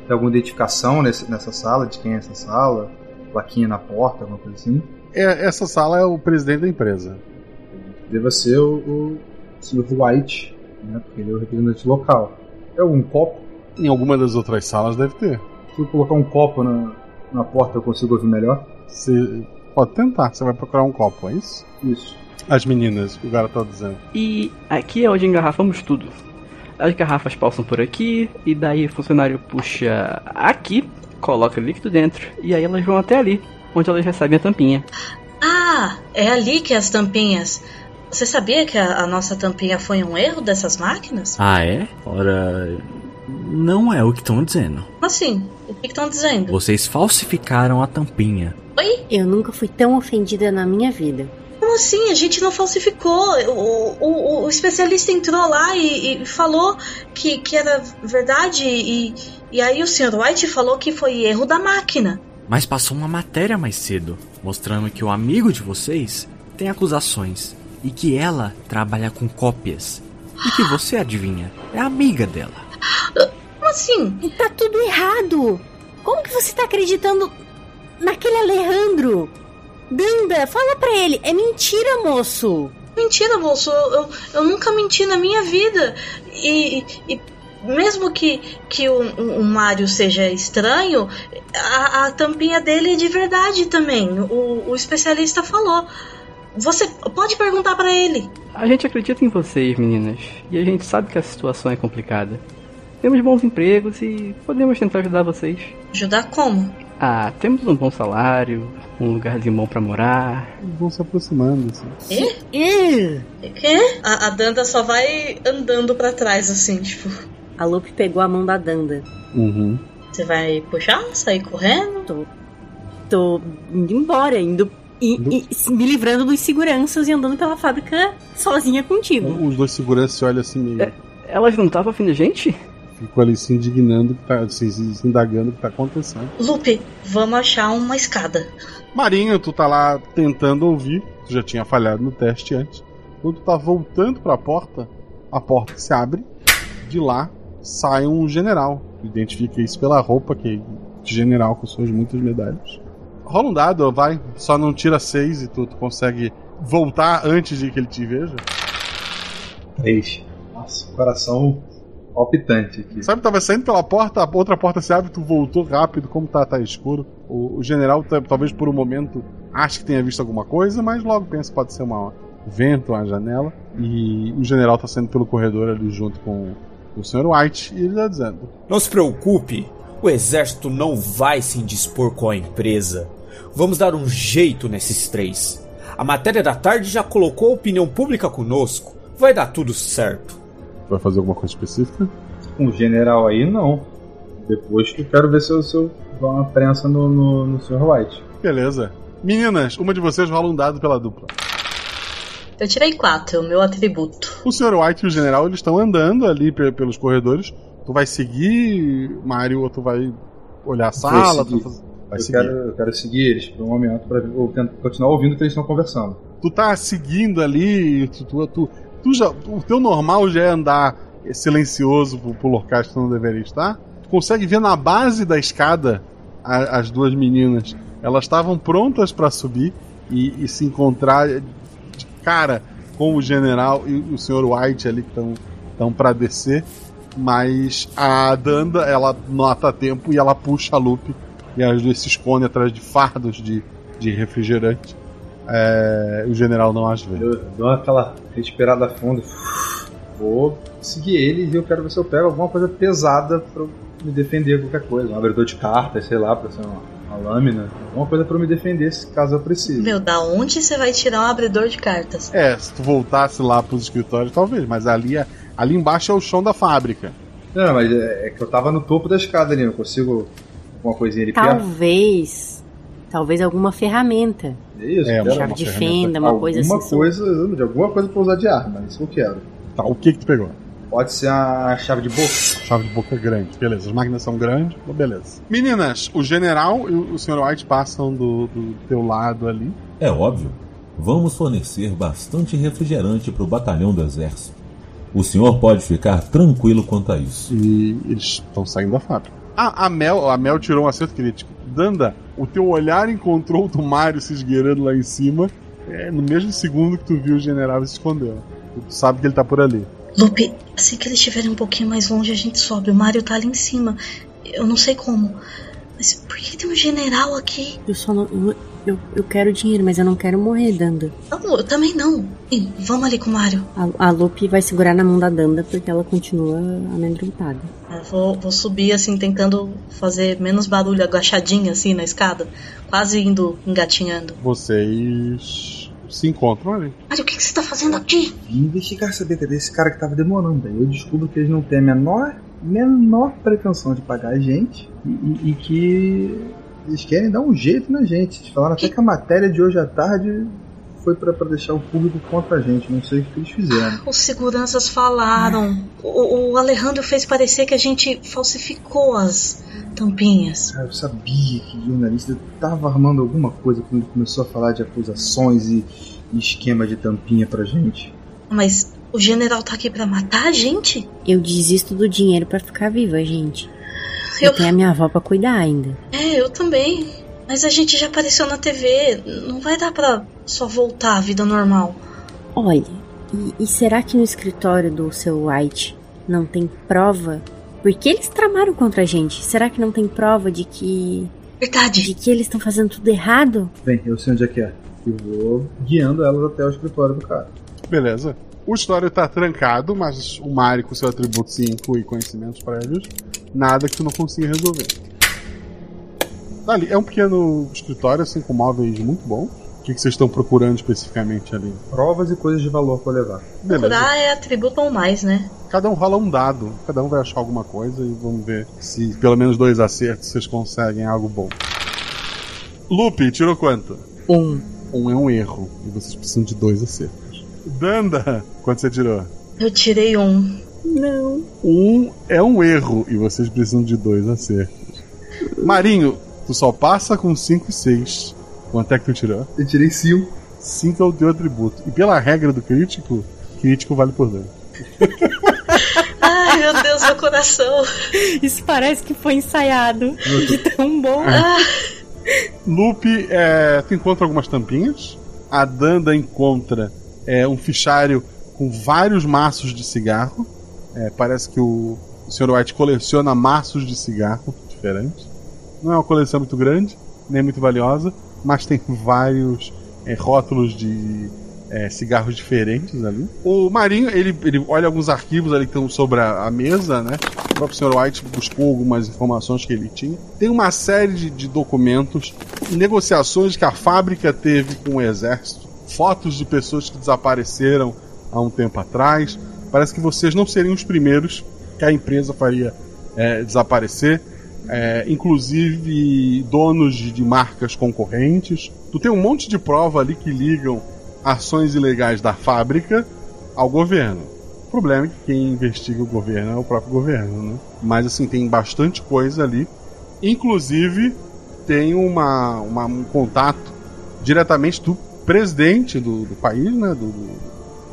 Speaker 8: Tem alguma identificação nesse, nessa sala, de quem é essa sala? Plaquinha na porta, alguma coisa assim?
Speaker 1: É, essa sala é o presidente da empresa.
Speaker 8: Deva ser o, o Sr. White, né? Porque ele é o representante local. Tem algum copo?
Speaker 1: Em alguma das outras salas deve ter.
Speaker 8: Se eu colocar um copo na, na porta, eu consigo ouvir melhor?
Speaker 1: Você pode tentar, você vai procurar um copo, é isso?
Speaker 8: Isso.
Speaker 1: As meninas, o cara tá dizendo.
Speaker 20: E aqui é onde engarrafamos tudo. As garrafas passam por aqui, e daí o funcionário puxa aqui, coloca líquido dentro, e aí elas vão até ali, onde elas recebem a tampinha.
Speaker 7: Ah, é ali que as tampinhas. Você sabia que a, a nossa tampinha foi um erro dessas máquinas?
Speaker 21: Ah, é? Ora. Não é o que estão dizendo.
Speaker 7: Assim? O que estão dizendo?
Speaker 21: Vocês falsificaram a tampinha.
Speaker 7: Oi?
Speaker 6: Eu nunca fui tão ofendida na minha vida.
Speaker 7: Como assim? A gente não falsificou. O, o, o especialista entrou lá e, e falou que, que era verdade. E, e aí o Sr. White falou que foi erro da máquina.
Speaker 21: Mas passou uma matéria mais cedo, mostrando que o amigo de vocês tem acusações e que ela trabalha com cópias. E que você adivinha, é amiga dela.
Speaker 7: Como assim?
Speaker 6: Tá tudo errado. Como que você tá acreditando naquele Alejandro? Danda, fala pra ele. É mentira, moço.
Speaker 7: Mentira, moço. Eu, eu, eu nunca menti na minha vida. E, e mesmo que, que o, o Mário seja estranho, a, a tampinha dele é de verdade também. O, o especialista falou. Você pode perguntar pra ele.
Speaker 20: A gente acredita em vocês, meninas, e a gente sabe que a situação é complicada. Temos bons empregos e podemos tentar ajudar vocês.
Speaker 7: Ajudar como?
Speaker 20: Ah, temos um bom salário, um lugarzinho bom pra morar.
Speaker 1: Vão se aproximando, assim.
Speaker 7: E? Quê? A, a Danda só vai andando pra trás, assim, tipo.
Speaker 6: A Lupe pegou a mão da Danda.
Speaker 1: Uhum.
Speaker 7: Você vai puxar? Sair correndo?
Speaker 6: Tô, tô indo embora, indo. E, e me livrando dos seguranças e andando pela fábrica sozinha contigo.
Speaker 1: Os dois seguranças se olham assim meio.
Speaker 20: Elas não estavam afim da gente?
Speaker 1: Ficam ali se indignando, que tá, se, se indagando o que tá acontecendo.
Speaker 7: Lupe, vamos achar uma escada.
Speaker 1: Marinho, tu tá lá tentando ouvir, tu já tinha falhado no teste antes. Quando tu tá voltando pra porta, a porta se abre, de lá sai um general. Tu identifica isso pela roupa que de general com suas muitas medalhas. Rola um dado, vai, só não tira seis e tu, tu consegue voltar antes de que ele te veja.
Speaker 8: Três. Nossa, coração palpitante aqui.
Speaker 1: Sabe, tava saindo pela porta, a outra porta se abre, tu voltou rápido, como tá, tá escuro. O, o general, tá- talvez por um momento, ache que tenha visto alguma coisa, mas logo pensa que pode ser uma, um vento, uma janela. E o general tá saindo pelo corredor ali junto com o Sr. White, e ele tá dizendo:
Speaker 22: Não se preocupe, o exército não vai se indispor com a empresa. Vamos dar um jeito nesses três. A matéria da tarde já colocou a opinião pública conosco. Vai dar tudo certo.
Speaker 1: Vai fazer alguma coisa específica?
Speaker 8: Um general aí, não. Depois que eu quero ver se eu, se eu dou uma prensa no, no, no Sr. White.
Speaker 1: Beleza. Meninas, uma de vocês rola um dado pela dupla.
Speaker 7: Eu tirei quatro, o meu atributo.
Speaker 1: O Sr. White e o general eles estão andando ali pe- pelos corredores. Tu vai seguir, Mario, ou tu vai olhar a sala?
Speaker 8: Vou seguir.
Speaker 1: Tu vai vai
Speaker 8: eu,
Speaker 1: seguir.
Speaker 8: Quero, eu quero seguir eles por um momento tento continuar ouvindo o que eles estão conversando.
Speaker 1: Tu tá seguindo ali, tu, tu, tu, tu já, o teu normal já é andar silencioso pro, locais que tu não deveria estar. Tu consegue ver na base da escada a- as duas meninas. Elas estavam prontas pra subir e, e se encontrar de cara com o general e o Sr. White ali que estão para descer. Mas a Danda ela nota tempo e ela puxa a Lupe e as duas se escondem atrás de fardos de, de refrigerante. É, o general não as vê.
Speaker 8: Eu dou aquela respirada fundo. Vou seguir eles e eu quero ver se eu pego alguma coisa pesada pra eu me defender de qualquer coisa. Um abridor de cartas, sei lá, pra ser uma, uma lâmina. Alguma coisa pra eu me defender se caso eu precise.
Speaker 7: Meu, da onde você vai tirar um abridor de cartas?
Speaker 1: É, se tu voltasse lá pros escritórios, talvez, mas ali, é- ali embaixo é o chão da fábrica.
Speaker 8: Não, mas é, é que eu tava no topo da escada ali, eu consigo alguma coisinha ali
Speaker 6: Tá
Speaker 8: perto.
Speaker 6: Talvez. Alguma ferramenta.
Speaker 8: É isso,
Speaker 1: É,
Speaker 8: quero
Speaker 6: chave
Speaker 8: uma
Speaker 6: de
Speaker 8: ferramenta.
Speaker 6: fenda, uma coisa
Speaker 8: Alguma
Speaker 6: assim.
Speaker 8: coisa, de alguma coisa pra usar de arma, é isso que eu quero.
Speaker 1: Tá, o que que tu pegou?
Speaker 8: Pode ser a chave de boca.
Speaker 1: Chave de boca grande, beleza. As máquinas são grandes, mas beleza. Meninas, o general e o Sr. White passam do, do teu lado ali.
Speaker 17: É óbvio. Vamos fornecer bastante refrigerante para o batalhão do exército. O senhor pode ficar tranquilo quanto a isso.
Speaker 1: E eles estão saindo da fábrica. Ah, a Mel, a Mel tirou um acerto crítico. Danda, o teu olhar encontrou o do Mario se esgueirando lá em cima. É, no mesmo segundo que tu viu o general se escondeu. Tu sabe que ele tá por ali.
Speaker 7: Lupe, assim que eles estiverem um pouquinho mais longe, a gente sobe. O Mario tá ali em cima. Eu não sei como. Mas por que tem um general aqui?
Speaker 6: Eu só não. Eu, eu quero dinheiro, mas eu não quero morrer, Danda.
Speaker 7: Não, eu também não. Ih, vamos ali com o Mario.
Speaker 6: A, a Lupe vai segurar na mão da Danda porque ela continua amedrontada.
Speaker 7: Eu vou, vou subir assim, tentando fazer menos barulho, agachadinha assim na escada. Quase indo engatinhando.
Speaker 1: Vocês se encontram ali.
Speaker 7: Mario, o que, que você tá fazendo aqui?
Speaker 8: Vim investigar saber cadê esse cara que tava demorando. Daí eu descubro que eles não têm a menor, menor pretensão de pagar a gente e, e- e que eles querem dar um jeito na gente. Eles falaram até que a matéria de hoje à tarde foi pra pra deixar o público contra a gente. Não sei o que eles fizeram.
Speaker 7: Os seguranças falaram. O, o Alejandro fez parecer que a gente falsificou as tampinhas.
Speaker 8: Cara, eu sabia que o jornalista tava armando alguma coisa quando ele começou a falar de acusações e, e esquema de tampinha pra gente.
Speaker 7: Mas o general tá aqui pra matar a gente?
Speaker 6: Eu desisto do dinheiro pra ficar viva, gente.
Speaker 7: Eu-
Speaker 6: Eu tenho a minha avó pra cuidar ainda.
Speaker 7: É, eu também. Mas a gente já apareceu na TV. Não vai dar pra só voltar à vida normal.
Speaker 6: Olha, e, e será que no escritório do seu White não tem prova? Porque eles tramaram contra a gente. Será que não tem prova de que.
Speaker 7: Verdade.
Speaker 6: De que eles estão fazendo tudo errado?
Speaker 8: Bem, eu sei onde é que é. E vou guiando elas até o escritório do cara.
Speaker 1: Beleza. O história tá trancado, mas o Mari, com seu atributo 5 e conhecimentos prévios, nada que tu não consiga resolver. Tá ali, é um pequeno escritório, assim, com móveis muito bons. O que, que vocês estão procurando especificamente ali?
Speaker 8: Provas e coisas de valor pra levar.
Speaker 1: Beleza.
Speaker 7: Procurar é atributo ou mais, né?
Speaker 1: Cada um rola um dado, cada um vai achar alguma coisa e vamos ver se pelo menos dois acertos vocês conseguem algo bom. Lupe, tirou quanto?
Speaker 19: Um.
Speaker 1: Um é um erro e vocês precisam de dois acertos. Danda, quanto você tirou?
Speaker 7: Eu tirei um.
Speaker 6: Não.
Speaker 1: Um é um erro e vocês precisam de dois acertos. Marinho, tu só passa com 5 e 6. Quanto é que tu tirou?
Speaker 8: Eu tirei 5.
Speaker 1: 5 é o teu atributo. E pela regra do crítico, crítico vale por dano.
Speaker 7: Ai, meu Deus, meu coração.
Speaker 6: Isso parece que foi ensaiado. De tão bom.
Speaker 7: Ah,
Speaker 1: Lupe, é, tu encontra algumas tampinhas. A Danda encontra é, um fichário com vários maços de cigarro. É, parece que o, Sr. White coleciona maços de cigarro diferentes. Não é uma coleção muito grande, nem muito valiosa, mas tem vários é, rótulos de é, cigarros diferentes ali. O Marinho, ele, ele olha alguns arquivos ali que estão sobre a, a mesa, né? O próprio Sr. White buscou algumas informações que ele tinha. Tem uma série de, de documentos, negociações que a fábrica teve com o exército, fotos de pessoas que desapareceram há um tempo atrás. Parece que vocês não seriam os primeiros que a empresa faria é, desaparecer. É, inclusive donos de, de marcas concorrentes. Tu tem um monte de prova ali que ligam ações ilegais da fábrica ao governo. O problema é que quem investiga o governo é o próprio governo, né? Mas assim, tem bastante coisa ali. Inclusive, tem uma, uma- um contato diretamente do presidente do, do país, né? Do, do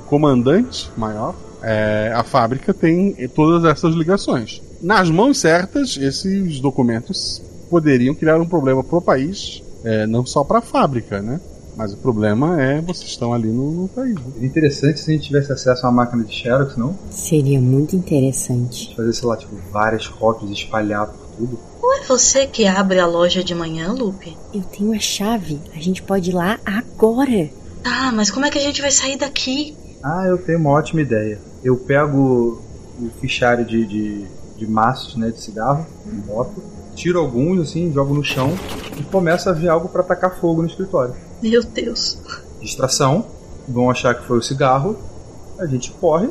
Speaker 1: comandante maior. É, a fábrica tem todas essas ligações. Nas mãos certas, esses documentos poderiam criar um problema pro país, é, não só para a fábrica, né? Mas o problema é vocês estão ali no, no país. né?
Speaker 8: Seria interessante se a gente tivesse acesso a uma máquina de Xerox, não?
Speaker 6: Seria muito interessante.
Speaker 8: Fazer, sei lá, tipo, várias cópias espalhar por tudo.
Speaker 7: não é você que abre a loja de manhã, Lupe?
Speaker 6: Eu tenho a chave. A gente pode ir lá agora.
Speaker 7: Ah, mas como é que a gente vai sair daqui?
Speaker 8: Ah, eu tenho uma ótima ideia. Eu pego o fichário de, de, de maços, né, de cigarro, boto, tiro alguns, assim, jogo no chão e começo a ver algo pra tacar fogo no escritório.
Speaker 7: Meu Deus.
Speaker 8: Distração, vão achar que foi o cigarro, a gente corre,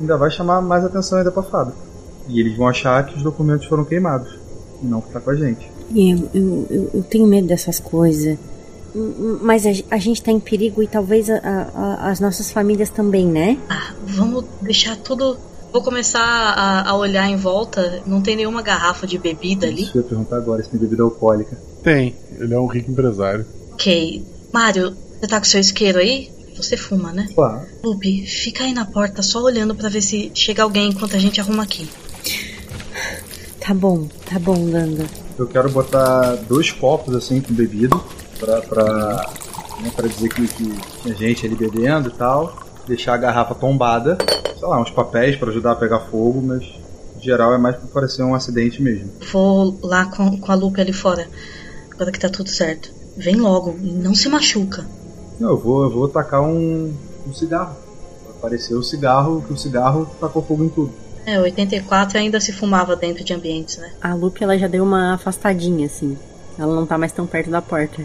Speaker 8: ainda vai chamar mais atenção ainda pra fábrica. E eles vão achar que os documentos foram queimados, e não que tá com a gente.
Speaker 6: Eu, eu, eu, eu tenho medo dessas coisas. Mas a, a gente tá em perigo e talvez a- a- a- as nossas famílias também, né?
Speaker 7: Ah, vamos deixar tudo. Vou começar a, a olhar em volta. Não tem nenhuma garrafa de bebida ali.
Speaker 8: Isso eu perguntar agora se tem bebida alcoólica.
Speaker 1: Tem, ele é um rico empresário.
Speaker 7: Ok. Mário, você tá com seu isqueiro aí? Você fuma, né?
Speaker 8: Claro.
Speaker 7: Lupe, fica aí na porta só olhando pra ver se chega alguém enquanto a gente arruma aqui.
Speaker 6: Tá bom, tá bom, Landa.
Speaker 8: Eu quero botar dois copos assim com bebida pra, pra, né, pra dizer que, que tinha gente ali bebendo e tal. Deixar a garrafa tombada, sei lá, uns papéis pra ajudar a pegar fogo, mas em geral é mais pra parecer um acidente mesmo.
Speaker 7: Vou lá com, com a Lupe ali fora. Agora que tá tudo certo. Vem logo, e não se machuca.
Speaker 8: Não, eu vou, eu vou tacar um, um cigarro. Vai aparecer o cigarro, que o cigarro tacou fogo em tudo.
Speaker 7: É, 84 ainda se fumava dentro de ambientes, né?
Speaker 6: A Lupe, ela já deu uma afastadinha, assim. Ela não tá mais tão perto da porta.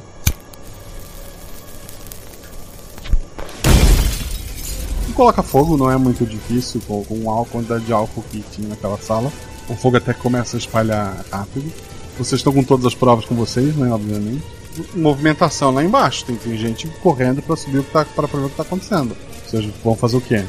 Speaker 1: Coloca fogo não é muito difícil, com, com a quantidade de álcool que tinha naquela sala. O fogo até começa a espalhar rápido. Vocês estão com todas as provas com vocês, né? Obviamente. Movimentação lá embaixo. Tem, tem gente correndo pra subir o que tá, pra, pra ver o que tá acontecendo. Vocês vão fazer o quê?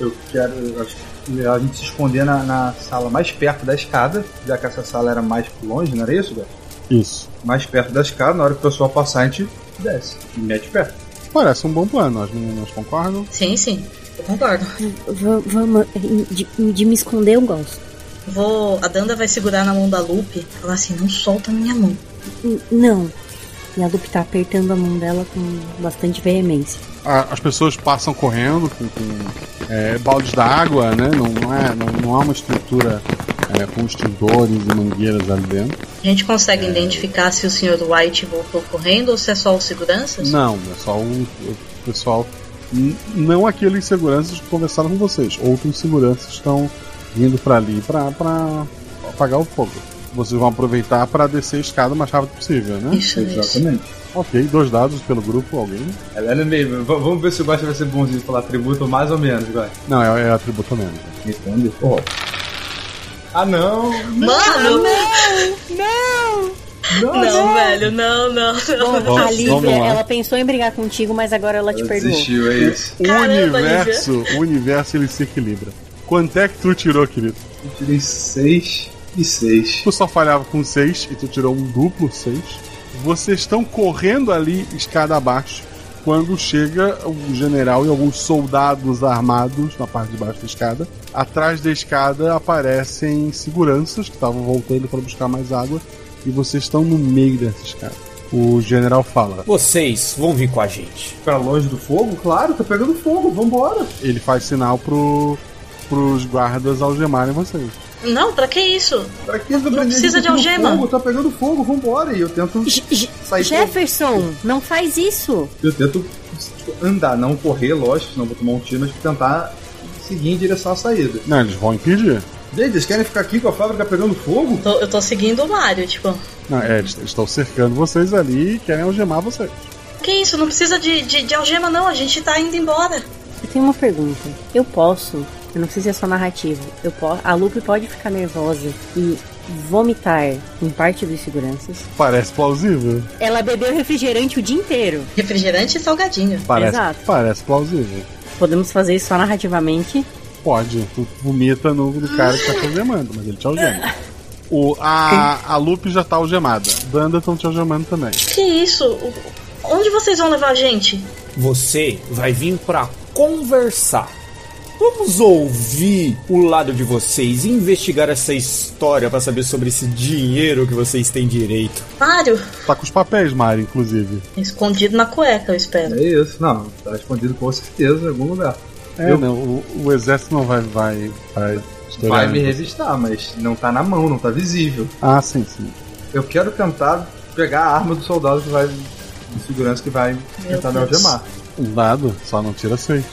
Speaker 8: Eu quero. Eu acho que é melhor a gente se esconder na, na sala mais perto da escada, já que essa sala era mais longe, não era isso, Gato?
Speaker 1: Isso.
Speaker 8: Mais perto da escada, na hora que o pessoal passar, a gente desce e mete perto.
Speaker 1: Parece um bom plano, as meninas concordam?
Speaker 7: Sim, sim. Eu concordo.
Speaker 6: V- vamos. De, de me esconder eu gosto.
Speaker 7: Vou. A Danda vai segurar na mão da Lupe e falar assim: não solta a minha mão.
Speaker 6: N- Não. E a Lupe tá apertando a mão dela com bastante veemência.
Speaker 1: A- as pessoas passam correndo com, com, é, baldes d'água, né? Não, não é, não, não há uma estrutura é, com extintores e mangueiras ali dentro.
Speaker 7: A gente consegue identificar se o Sr. White voltou correndo ou se é só os seguranças?
Speaker 1: Não, é só o, o pessoal não aqueles seguranças que conversaram com vocês. Outros seguranças estão vindo pra ali pra, pra apagar o fogo. Vocês vão aproveitar pra descer a escada o mais rápido possível, né?
Speaker 7: Isso,
Speaker 8: Exatamente.
Speaker 1: Ok, dois dados pelo grupo, alguém?
Speaker 8: Ela é meio. v- Vamos ver se o Guacha vai ser bonzinho falar tributo mais ou menos, Guacha.
Speaker 1: Não, é, é atributo mesmo.
Speaker 8: Responde. Oh. Ah, não!
Speaker 7: Mano!
Speaker 9: Não!
Speaker 7: Não, velho, não, não, não.
Speaker 1: Vamos-
Speaker 6: a Lívia, ela pensou em brigar contigo, mas agora ela te perdoou.
Speaker 8: Desistiu, é isso.
Speaker 1: O
Speaker 7: Caramba,
Speaker 1: universo, o universo ele se equilibra. Quanto é que tu tirou, querido?
Speaker 8: Eu tirei 6 e 6.
Speaker 1: Tu só falhava com 6 e tu tirou um duplo 6. Vocês estão correndo ali escada abaixo quando chega o general e alguns soldados armados na parte de baixo da escada. Atrás da escada aparecem seguranças que estavam voltando para buscar mais água e vocês estão no meio dessa escada. O general fala.
Speaker 22: Vocês vão vir com a gente.
Speaker 8: Pra longe do fogo? Claro, tá pegando fogo, vambora.
Speaker 1: Ele faz sinal pro, pros guardas algemarem vocês.
Speaker 7: Não, pra que isso?
Speaker 8: Pra que tá
Speaker 7: Não precisa de algema.
Speaker 8: Fogo, tá pegando fogo, vambora. E eu tento sair.
Speaker 6: Jefferson, não faz isso.
Speaker 8: Eu tento tipo, andar, não correr, lógico, senão vou tomar um tiro, mas tentar seguir em direção à saída.
Speaker 1: Não, eles vão impedir.
Speaker 8: Gente, eles querem ficar aqui com a fábrica pegando fogo?
Speaker 7: Tô- eu tô seguindo o Mario, tipo.
Speaker 1: Não, é, eles eles estão cercando vocês ali e querem algemar vocês.
Speaker 7: Que isso? Não precisa de, de, de algema, não. A gente tá indo embora.
Speaker 6: Eu tenho uma pergunta. Eu posso, eu não sei se é só narrativo, eu posso, a Lupe pode ficar nervosa e vomitar em parte dos seguranças.
Speaker 1: Parece plausível.
Speaker 6: Ela bebeu refrigerante o dia inteiro.
Speaker 7: Refrigerante e salgadinho.
Speaker 1: Parece,
Speaker 6: Exato.
Speaker 1: parece plausível.
Speaker 6: Podemos fazer isso só narrativamente.
Speaker 1: Pode, tu vomita no, no cara que tá te algemando, mas ele te algema. O, a, a Lupe já tá algemada. Danda estão te algemando também.
Speaker 7: Que isso? Onde vocês vão levar a gente?
Speaker 22: Você vai vir pra conversar. Vamos ouvir o lado de vocês e investigar essa história pra saber sobre esse dinheiro que vocês têm direito.
Speaker 7: Mário?
Speaker 1: Tá com os papéis, Mari, inclusive.
Speaker 7: Escondido na cueca, eu espero.
Speaker 8: É isso, não, tá escondido com certeza em algum lugar.
Speaker 1: É,
Speaker 8: Eu-
Speaker 1: não, o, o exército não vai, vai, vai.
Speaker 8: Vai me resistar, mas não tá na mão, não tá visível.
Speaker 1: Ah, sim, sim.
Speaker 8: Eu quero tentar pegar a arma do soldado que vai. de segurança que vai tentar me
Speaker 7: Deus.
Speaker 8: algemar.
Speaker 1: Um dado, só não tira seis.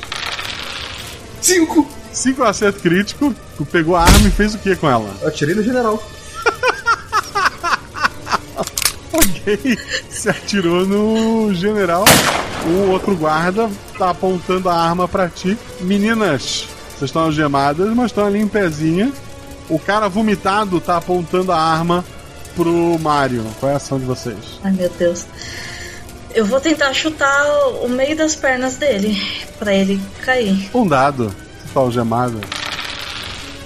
Speaker 8: Cinco!
Speaker 1: Cinco acerto crítico, tu pegou a arma e fez o que com ela?
Speaker 8: Eu atirei no general.
Speaker 1: Ok, se atirou no general. O outro guarda tá apontando a arma pra ti. Meninas, vocês estão algemadas, mas estão ali em pezinha. O cara vomitado tá apontando a arma pro Mario. Qual é a ação de vocês?
Speaker 7: Ai, meu Deus. Eu vou tentar chutar o- meio das pernas dele, pra ele cair.
Speaker 1: Um dado. Você tá algemada.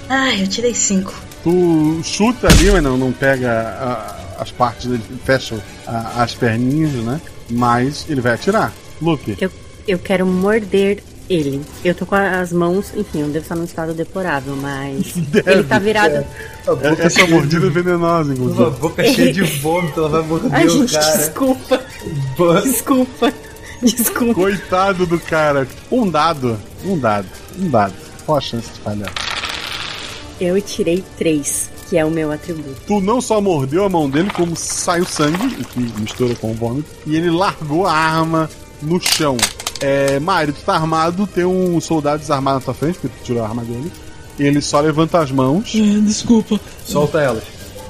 Speaker 7: Ai, eu tirei cinco.
Speaker 1: Tu chuta ali, mas não, não pega a- as partes dele, fecha a- as perninhas, né? Mas ele vai atirar. Luke.
Speaker 6: Eu, eu quero morder ele. Eu tô com as mãos, enfim, eu devo estar num estado deplorável, mas ele tá virado.
Speaker 1: É, essa mordida é venenosa, inclusive.
Speaker 8: Uma boca cheia de vômito, ela vai morder
Speaker 6: Ai,
Speaker 8: o
Speaker 6: gente,
Speaker 8: cara.
Speaker 6: desculpa. Desculpa. Desculpa.
Speaker 1: Coitado do cara. Um dado. Um dado. Um dado. Qual a chance de falhar?
Speaker 6: Eu tirei três, que é o meu atributo.
Speaker 1: Tu não só mordeu a mão dele, como saiu sangue, o que mistura com o vômito, e ele largou a arma no chão. É, Mário, tu tá armado, tem um soldado desarmado na tua frente, porque tu tirou a arma dele. Ele só levanta as mãos.
Speaker 21: Desculpa.
Speaker 8: Solta elas.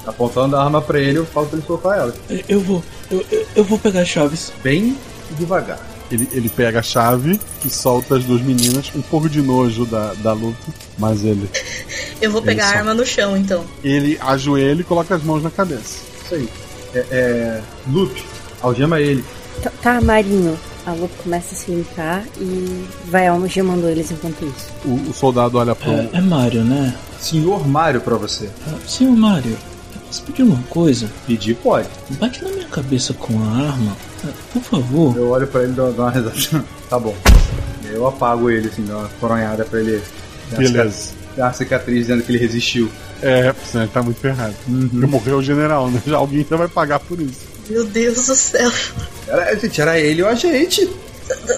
Speaker 8: Apontando a arma pra ele, eu falo pra ele soltar elas.
Speaker 21: Eu vou. Eu, eu, eu vou pegar as chaves.
Speaker 8: Bem devagar.
Speaker 1: Ele, ele pega a chave e solta as duas meninas, um pouco de nojo da, da luta, mas ele.
Speaker 7: Eu vou pegar a arma no chão, então.
Speaker 1: Ele ajoelha e coloca as mãos na cabeça.
Speaker 8: Isso aí. É. é Lupe, algema ele.
Speaker 6: Tá, Tá, Marinho. A Lupe começa a se limpar e vai algemando eles enquanto isso.
Speaker 1: O, o soldado olha pro.
Speaker 21: É, é Mário, né?
Speaker 8: Senhor Mário pra você.
Speaker 21: Ah, Senhor Mário, eu posso pedir uma coisa?
Speaker 8: Pedir pode.
Speaker 21: Bate na minha cabeça com a arma, ah, por favor.
Speaker 8: Eu olho pra ele e dou uma risada. tá bom. Eu apago ele, assim, dou uma coronhada pra ele.
Speaker 1: Beleza.
Speaker 8: Dar uma cicatriz dizendo que ele resistiu.
Speaker 1: É, senão ele tá muito ferrado. Porque morreu o general, né? Já alguém já vai pagar por isso.
Speaker 7: Meu Deus do céu.
Speaker 8: Era, gente, era ele ou a gente.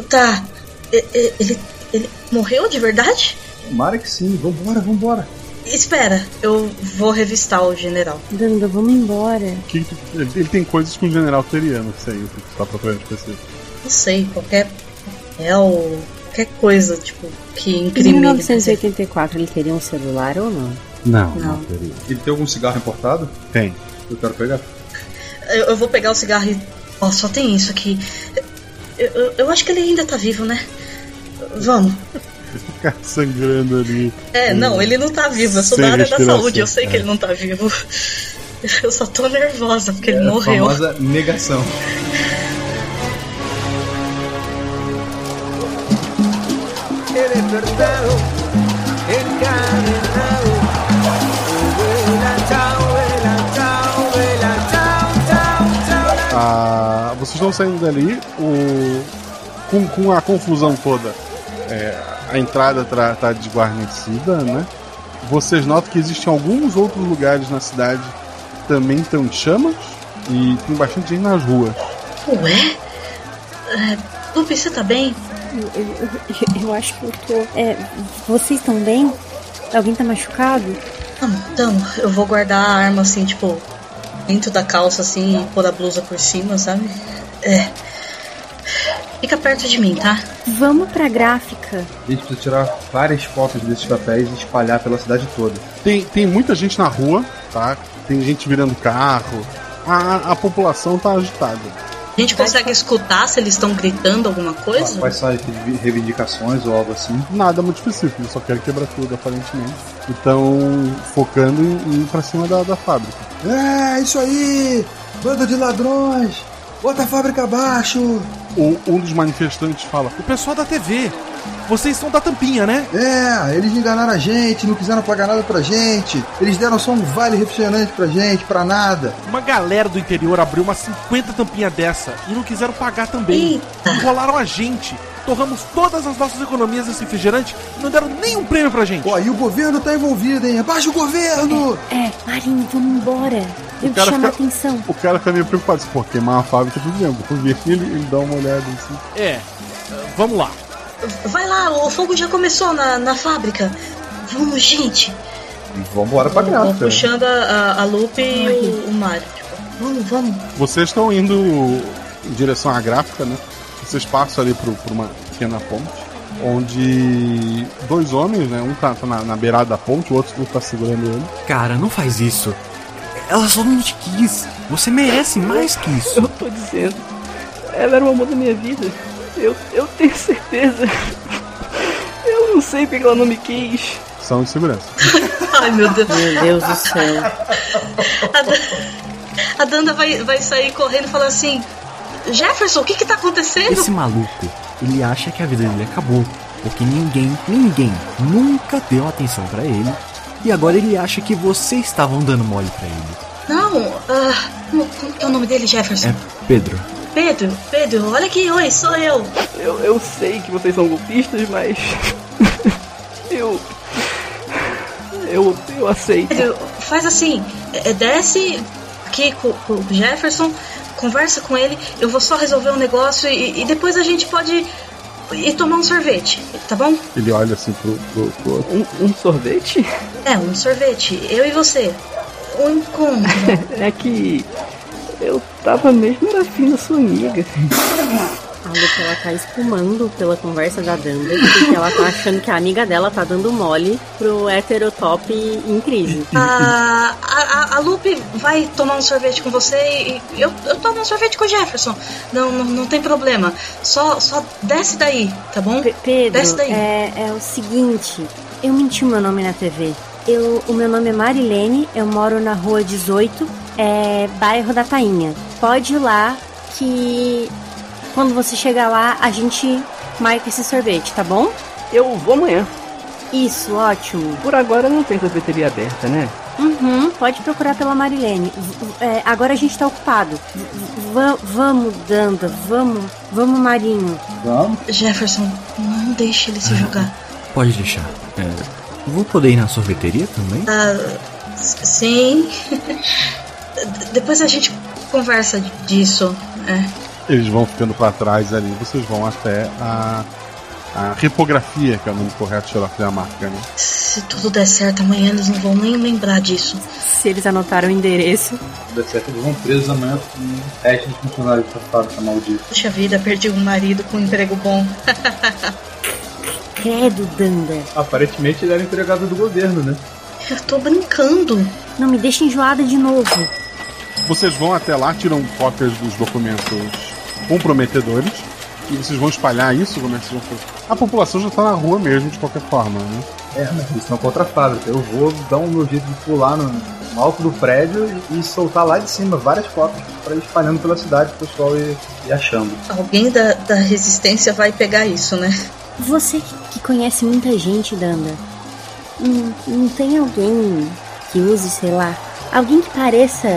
Speaker 7: Tá. E- e- Ele, ele morreu de verdade?
Speaker 8: Tomara que sim. Vambora, vambora.
Speaker 7: Espera, eu vou revistar o general.
Speaker 6: Danda, vamos embora.
Speaker 1: Que ele, ele tem coisas que um general teria, não sei o que tu tá procurando específico.
Speaker 7: Não sei, qualquer papel, qualquer coisa, tipo, que
Speaker 6: Em
Speaker 7: incrimine.
Speaker 6: 1984 ele teria um celular ou não?
Speaker 8: Não,
Speaker 7: Não.
Speaker 8: teria. Ele tem algum cigarro importado?
Speaker 1: Tem.
Speaker 8: Eu quero pegar.
Speaker 7: Eu, eu vou pegar o cigarro e. Ó, só tem isso aqui. Eu, eu, eu acho que ele ainda tá vivo, né? Vamos.
Speaker 1: Ficar sangrando ali.
Speaker 7: É, não, ele não tá vivo. Eu sou da área da
Speaker 1: respiração,
Speaker 7: saúde, eu sei que
Speaker 1: é.
Speaker 7: ele não tá vivo. Eu só tô nervosa porque ele
Speaker 8: É a
Speaker 7: morreu.
Speaker 8: famosa negação.
Speaker 23: Despertado,
Speaker 1: vocês estão saindo dali, o, com, com a confusão toda. é, a entrada tra- tá desguarnecida, né? Vocês notam que existem alguns outros lugares na cidade que também estão em chamas e tem bastante gente nas ruas.
Speaker 7: Ué? É, Lupe, você tá bem?
Speaker 6: Eu, eu- eu- eu acho que eu tô. É, vocês estão bem? Alguém tá machucado?
Speaker 7: Tamo, tamo. Eu vou guardar a arma assim, tipo, dentro da calça assim e pôr a blusa por cima, sabe? É. Fica perto de mim, tá?
Speaker 6: Vamos pra gráfica.
Speaker 8: A gente precisa tirar várias fotos desses papéis e espalhar pela cidade toda.
Speaker 1: Tem, tem muita gente na rua, tá? Tem gente virando carro. A, a população tá agitada.
Speaker 7: A gente consegue escutar se eles estão gritando alguma coisa?
Speaker 8: Quais são as reivindicações ou algo assim?
Speaker 1: Nada muito específico, eles só querem quebrar tudo, aparentemente. E estão focando em, em ir pra cima da, da fábrica.
Speaker 8: É, isso aí! Banda de ladrões! Bota a fábrica abaixo!
Speaker 1: O- um dos manifestantes fala:
Speaker 15: O pessoal da TV, vocês são da tampinha, né?
Speaker 8: É, eles enganaram a gente, não quiseram pagar nada pra gente. Eles deram só um vale refrigerante pra gente, pra nada.
Speaker 15: Uma galera do interior abriu umas 50 tampinhas dessa e não quiseram pagar também. Enrolaram a gente. Torramos todas as nossas economias nesse refrigerante e não deram nenhum prêmio pra gente.
Speaker 8: Ó, e o governo tá envolvido, hein? Abaixa o governo!
Speaker 6: É, Marinho, vamos embora. Eu
Speaker 1: cara
Speaker 6: chamo a
Speaker 1: fica-
Speaker 6: atenção.
Speaker 1: O cara fica meio preocupado, pô, queimar a fábrica tudo mesmo. Por vir ele, ele dá uma olhada assim.
Speaker 15: É, vamos lá.
Speaker 7: Vai lá, o fogo já começou na, na fábrica. Vamos, gente.
Speaker 8: E vambora pra gráfica.
Speaker 7: puxando a, a, a Lupe e o, o Mario. Tipo, vamos, vamos.
Speaker 1: Vocês estão indo em direção à gráfica, né? Vocês passam ali por, por uma pequena ponte, onde dois homens, né? Um tá, tá na, na beirada da ponte, o outro tá segurando ele.
Speaker 21: Cara, não faz isso. Ela só não te quis. Você merece mais que isso.
Speaker 20: Eu tô dizendo. Ela era o amor da minha vida. Eu, eu tenho certeza. Eu não sei porque ela não me quis.
Speaker 1: São de segurança.
Speaker 7: Ai, meu Deus.
Speaker 6: Meu Deus do céu.
Speaker 7: A, Dan- a Danda vai, vai sair correndo e falar assim: Jefferson, o que que tá acontecendo?
Speaker 21: Esse maluco, ele acha que a vida dele acabou. Porque ninguém, ninguém nunca deu atenção pra ele. E agora ele acha que vocês estavam dando mole pra ele.
Speaker 7: Não, ah, como, é o nome dele, Jefferson?
Speaker 21: É Pedro.
Speaker 7: Pedro, Pedro, olha aqui, oi, sou eu.
Speaker 20: Eu, eu sei que vocês são golpistas, mas. eu. Eu, eu aceito.
Speaker 7: Pedro, faz assim: é, desce aqui com, com o Jefferson, conversa com ele, eu vou só resolver um negócio e, e depois a gente pode ir tomar um sorvete, tá bom?
Speaker 1: Ele olha assim pro, pro, pro outro.
Speaker 20: Um, um sorvete?
Speaker 7: É, um sorvete, eu e você. Um encontro.
Speaker 20: É que. Eu tava mesmo era afim da sua amiga.
Speaker 6: A Lupe, ela tá espumando pela conversa da Danda, porque ela tá achando que a amiga dela tá dando mole pro heterotop em crise.
Speaker 7: A, a, a- Lupe vai tomar um sorvete com você e eu, eu tomo um sorvete com o Jefferson. Não, não, não tem problema. Só, só desce daí, tá bom?
Speaker 6: Pedro,
Speaker 7: desce daí.
Speaker 6: é, é o seguinte, eu menti o meu nome na TV. Eu, o meu nome é Marilene, eu moro na rua 18, é bairro da Tainha. Pode ir lá que quando você chegar lá a gente marca esse sorvete, tá bom?
Speaker 20: Eu vou amanhã.
Speaker 6: Isso, ótimo.
Speaker 20: Por agora não tem sorveteria aberta, né?
Speaker 6: Uhum, pode procurar pela Marilene. É, agora a gente tá ocupado. V- vamos, Danda, vamos, vamos, Marinho.
Speaker 8: Vamos.
Speaker 7: Jefferson, não deixe ele se jogar.
Speaker 21: Pode deixar. É, vou poder ir na sorveteria também?
Speaker 7: Ah, sim. Depois a gente conversa disso. É.
Speaker 1: Eles vão ficando pra trás ali, vocês vão até a, a repografia, que é o nome correto, lá a marca, né?
Speaker 7: Se tudo der certo, amanhã eles não vão nem lembrar disso.
Speaker 6: Se eles anotaram o endereço.
Speaker 8: Se der certo, eles vão presos amanhã com um teste de funcionário da fábrica maldito.
Speaker 7: Puxa vida, perdi um marido com um emprego bom.
Speaker 6: Credo, Danda.
Speaker 8: Aparentemente ele era empregado do governo, né?
Speaker 7: Eu tô brincando.
Speaker 6: Não me deixa enjoada de novo.
Speaker 1: Vocês vão até lá, tiram cópias dos documentos comprometedores e vocês vão espalhar isso? Como é que vocês vão fazer? A população já tá na rua mesmo, de qualquer forma, né?
Speaker 8: É, mas eles estão contra a fábrica. Eu vou dar um meu jeito de pular no, no alto do prédio e, e soltar lá de cima várias cópias para ir espalhando pela cidade o pessoal ir, ir achando.
Speaker 7: Alguém da, da resistência vai pegar isso, né?
Speaker 6: Você que- que conhece muita gente, Danda, não, não tem alguém que use, sei lá, alguém que pareça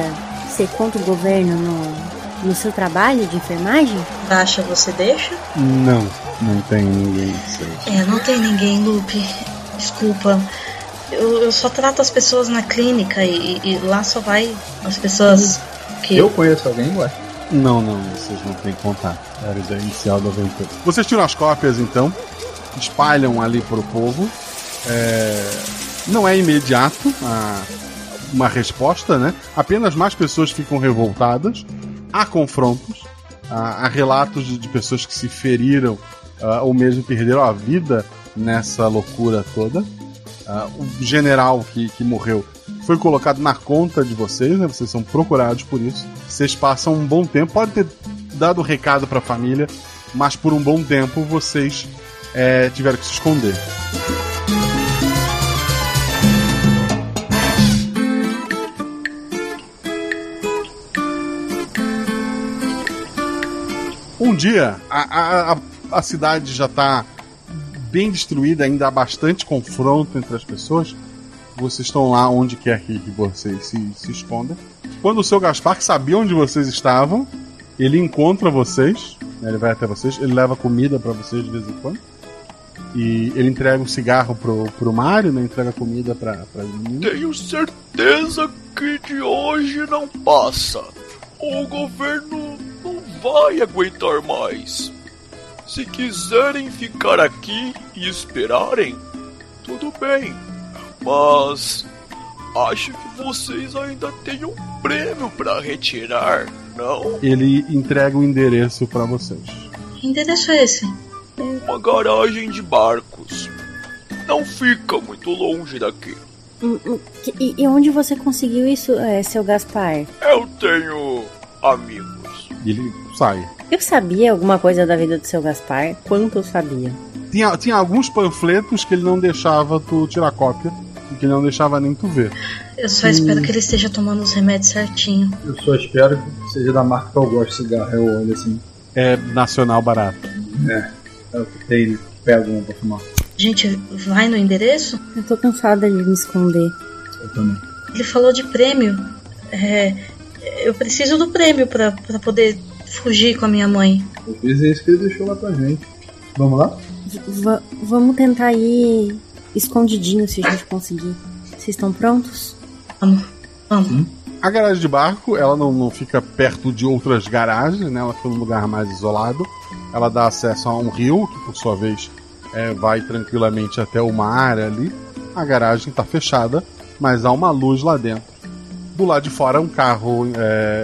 Speaker 6: ser contra o governo no, no seu trabalho de enfermagem?
Speaker 7: Baixa, você deixa?
Speaker 1: Não, não tem ninguém. Sei.
Speaker 7: É, não tem ninguém, Lupe. Desculpa. Eu, eu só trato as pessoas na clínica e, e lá só vai as pessoas que.
Speaker 8: Eu conheço alguém, ué?
Speaker 1: Não, não, vocês não têm contato. Era a ideia inicial da aventura. Vocês tiram as cópias então, espalham ali pro povo. É, Não é imediato a- uma resposta, né? Apenas mais pessoas ficam revoltadas. Há confrontos, há, há relatos de, de pessoas que se feriram ah, ou mesmo perderam a vida nessa loucura toda. Ah, o general que, que morreu foi colocado na conta de vocês, né? Vocês são procurados por isso. Vocês passam um bom tempo, pode ter dado recado para a família, mas por um bom tempo vocês é, tiveram que se esconder. Um dia, a, a, a- cidade já está bem destruída, ainda há bastante confronto entre as pessoas. Vocês estão lá onde quer que, vocês se, se escondam. Quando o seu Gaspar, que sabia onde vocês estavam, ele encontra vocês, né, ele vai até vocês, ele leva comida para vocês de vez em quando. E ele entrega um cigarro pro, pro Mário, né? Entrega comida pra, pra menina.
Speaker 24: Tenho certeza que de hoje não passa. O governo não vai aguentar mais. Se quiserem ficar aqui e esperarem, tudo bem. Mas acho que vocês ainda têm um prêmio para retirar, não?
Speaker 1: Ele entrega o endereço para vocês.
Speaker 7: Que endereço é esse?
Speaker 24: Uma garagem de barcos. Não fica muito longe daqui.
Speaker 6: E, e onde você conseguiu isso, é, seu Gaspar?
Speaker 24: Eu tenho amigos.
Speaker 1: Ele sai.
Speaker 6: Eu sabia alguma coisa da vida do seu Gaspar? Quanto eu sabia?
Speaker 1: Tinha, tinha alguns panfletos que ele não deixava tu tirar cópia e que ele não deixava nem tu ver.
Speaker 7: Eu só espero que ele esteja tomando os remédios certinho.
Speaker 8: Eu só espero que seja da marca que eu gosto de cigarro. Eu olho assim.
Speaker 1: É nacional barato.
Speaker 8: É. É o que tem, pego um pra fumar.
Speaker 7: Gente vai no endereço?
Speaker 6: Eu tô cansada de me esconder.
Speaker 8: Eu também.
Speaker 7: Ele falou de prêmio. É, eu preciso do prêmio pra, pra poder fugir com a minha mãe.
Speaker 8: Eu fiz isso que ele deixou lá pra gente. Vamos lá?
Speaker 6: V- vamos tentar ir escondidinho se a gente conseguir. Vocês estão prontos?
Speaker 7: Vamos. Vamos.
Speaker 1: A garagem de barco, ela não, não fica perto de outras garagens, né? Ela fica num lugar mais isolado. Ela dá acesso a um rio, que por sua vez é, vai tranquilamente até o mar ali. A garagem está fechada, mas há uma luz lá dentro. Do lado de fora, um carro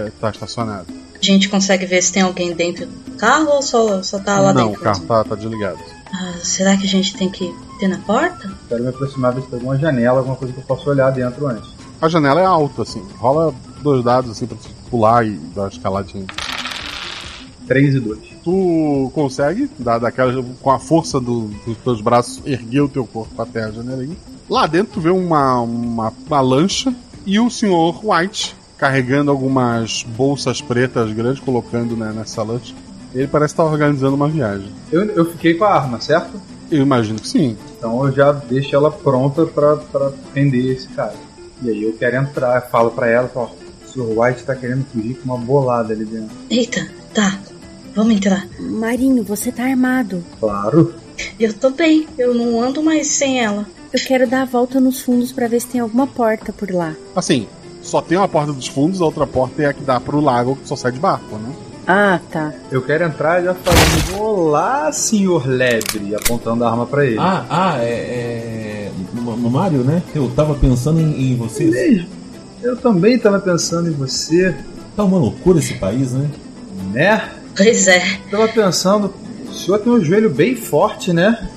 Speaker 1: está estacionado.
Speaker 7: A gente consegue ver se tem alguém dentro do carro ou só, só tá lá
Speaker 1: não,
Speaker 7: dentro?
Speaker 1: o carro está tá desligado.
Speaker 7: Ah, será que a gente tem que ter na porta?
Speaker 8: Quero me aproximar, ver se tem alguma janela, alguma coisa que eu possa olhar dentro antes.
Speaker 1: A janela é alta, assim. Rola dois dados assim pra pular e dar uma escaladinha.
Speaker 8: 3 e 2.
Speaker 1: Tu consegue, dar daquela, com a força do- dos teus braços, erguer o teu corpo até a janelinha. Lá dentro tu vê uma, uma, uma lancha e o senhor White carregando algumas bolsas pretas grandes, colocando né, nessa lancha. Ele parece estar organizando uma viagem.
Speaker 8: Eu, eu fiquei com a arma, certo?
Speaker 1: Eu imagino que sim.
Speaker 8: Então eu já deixo ela pronta pra, pra prender esse cara. E aí eu quero entrar, falo pra ela, ó, o Sr. White tá querendo fugir com uma bolada ali dentro.
Speaker 7: Eita, tá. Vamos entrar.
Speaker 6: Marinho, você tá armado.
Speaker 8: Claro.
Speaker 7: Eu tô bem. Eu não ando mais sem ela.
Speaker 6: Eu quero dar a volta nos fundos pra ver se tem alguma porta por lá.
Speaker 1: Assim, só tem uma porta dos fundos, a outra porta é a que dá pro lago, que só sai de barco, né?
Speaker 6: Ah, tá.
Speaker 8: Eu quero entrar já falando, olá, senhor Lebre, apontando a arma pra ele.
Speaker 17: Ah, ah, é. é... Mario, né? Eu tava pensando em, em vocês.
Speaker 8: Mesmo. Eu também tava pensando em você.
Speaker 17: Tá uma loucura esse país, né?
Speaker 8: Né?
Speaker 7: Pois é.
Speaker 8: Tava pensando, o senhor tem um joelho bem forte, né?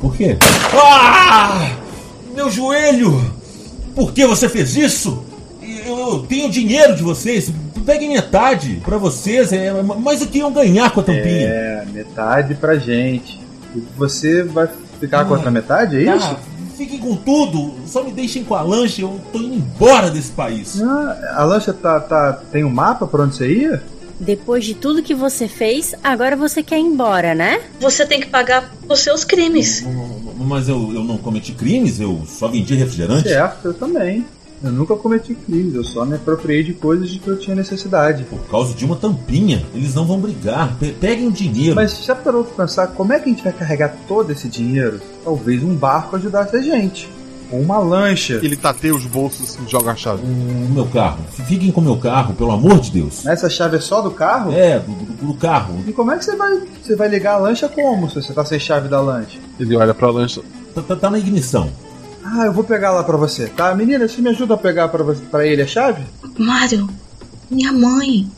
Speaker 17: Por quê?
Speaker 25: Ah! Meu joelho! Por que você fez isso? Eu, tenho dinheiro de vocês. Peguem metade pra vocês. É, mas o que iam ganhar com a tampinha?
Speaker 8: É, metade pra gente. E você vai ficar com a outra metade, é isso?
Speaker 25: Ah, fiquem com tudo. Só me deixem com a lancha. Eu tô indo embora desse país.
Speaker 8: Ah, a lancha tá, tá, tem um mapa pra onde você ia?
Speaker 6: Depois de tudo que você fez, agora você quer ir embora, né?
Speaker 7: Você tem que pagar os seus crimes.
Speaker 25: Mas eu, eu não cometi crimes, eu só vendi refrigerante.
Speaker 8: Certo, eu também. Eu nunca cometi crimes, eu só me apropriei de coisas de que eu tinha necessidade.
Speaker 25: Por causa de uma tampinha, eles não vão brigar. Pe- peguem o dinheiro.
Speaker 8: Mas já parou pra pensar como é que a gente vai carregar todo esse dinheiro? Talvez um barco ajudasse a gente. Ou uma lancha.
Speaker 1: Ele tateia os bolsos e joga a chave.
Speaker 25: O meu carro. Fiquem com o meu carro, pelo amor de Deus.
Speaker 8: Essa chave é só do carro?
Speaker 25: É, do, do- do carro.
Speaker 8: E como é que você vai, você vai ligar a lancha como se você tá sem chave da lancha?
Speaker 1: Ele olha pra lancha.
Speaker 25: Tá, tá- tá na ignição.
Speaker 8: Ah, eu vou pegar lá pra você, tá? Menina, você me ajuda a pegar pra, você- pra ele a chave?
Speaker 7: Mário, minha mãe.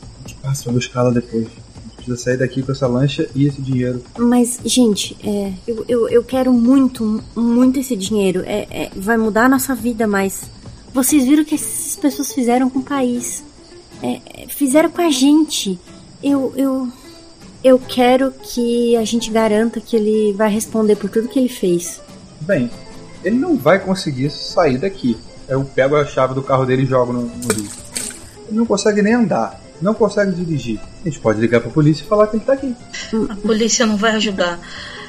Speaker 8: Ah, você vai buscar ela depois. A gente precisa sair daqui com essa lancha e esse dinheiro.
Speaker 6: Mas, gente, é, eu, eu, eu quero muito, muito esse dinheiro. É, é, vai mudar a nossa vida, mas vocês viram o que essas pessoas fizeram com o país. É, é, fizeram com a gente. Eu, eu, eu quero que a gente garanta que ele vai responder por tudo que ele fez.
Speaker 8: Bem, ele não vai conseguir sair daqui. Eu pego a chave do carro dele e jogo no, no rio. Ele não consegue nem andar, não consegue dirigir. A gente pode ligar pra polícia e falar que ele tá aqui.
Speaker 7: A polícia não vai ajudar.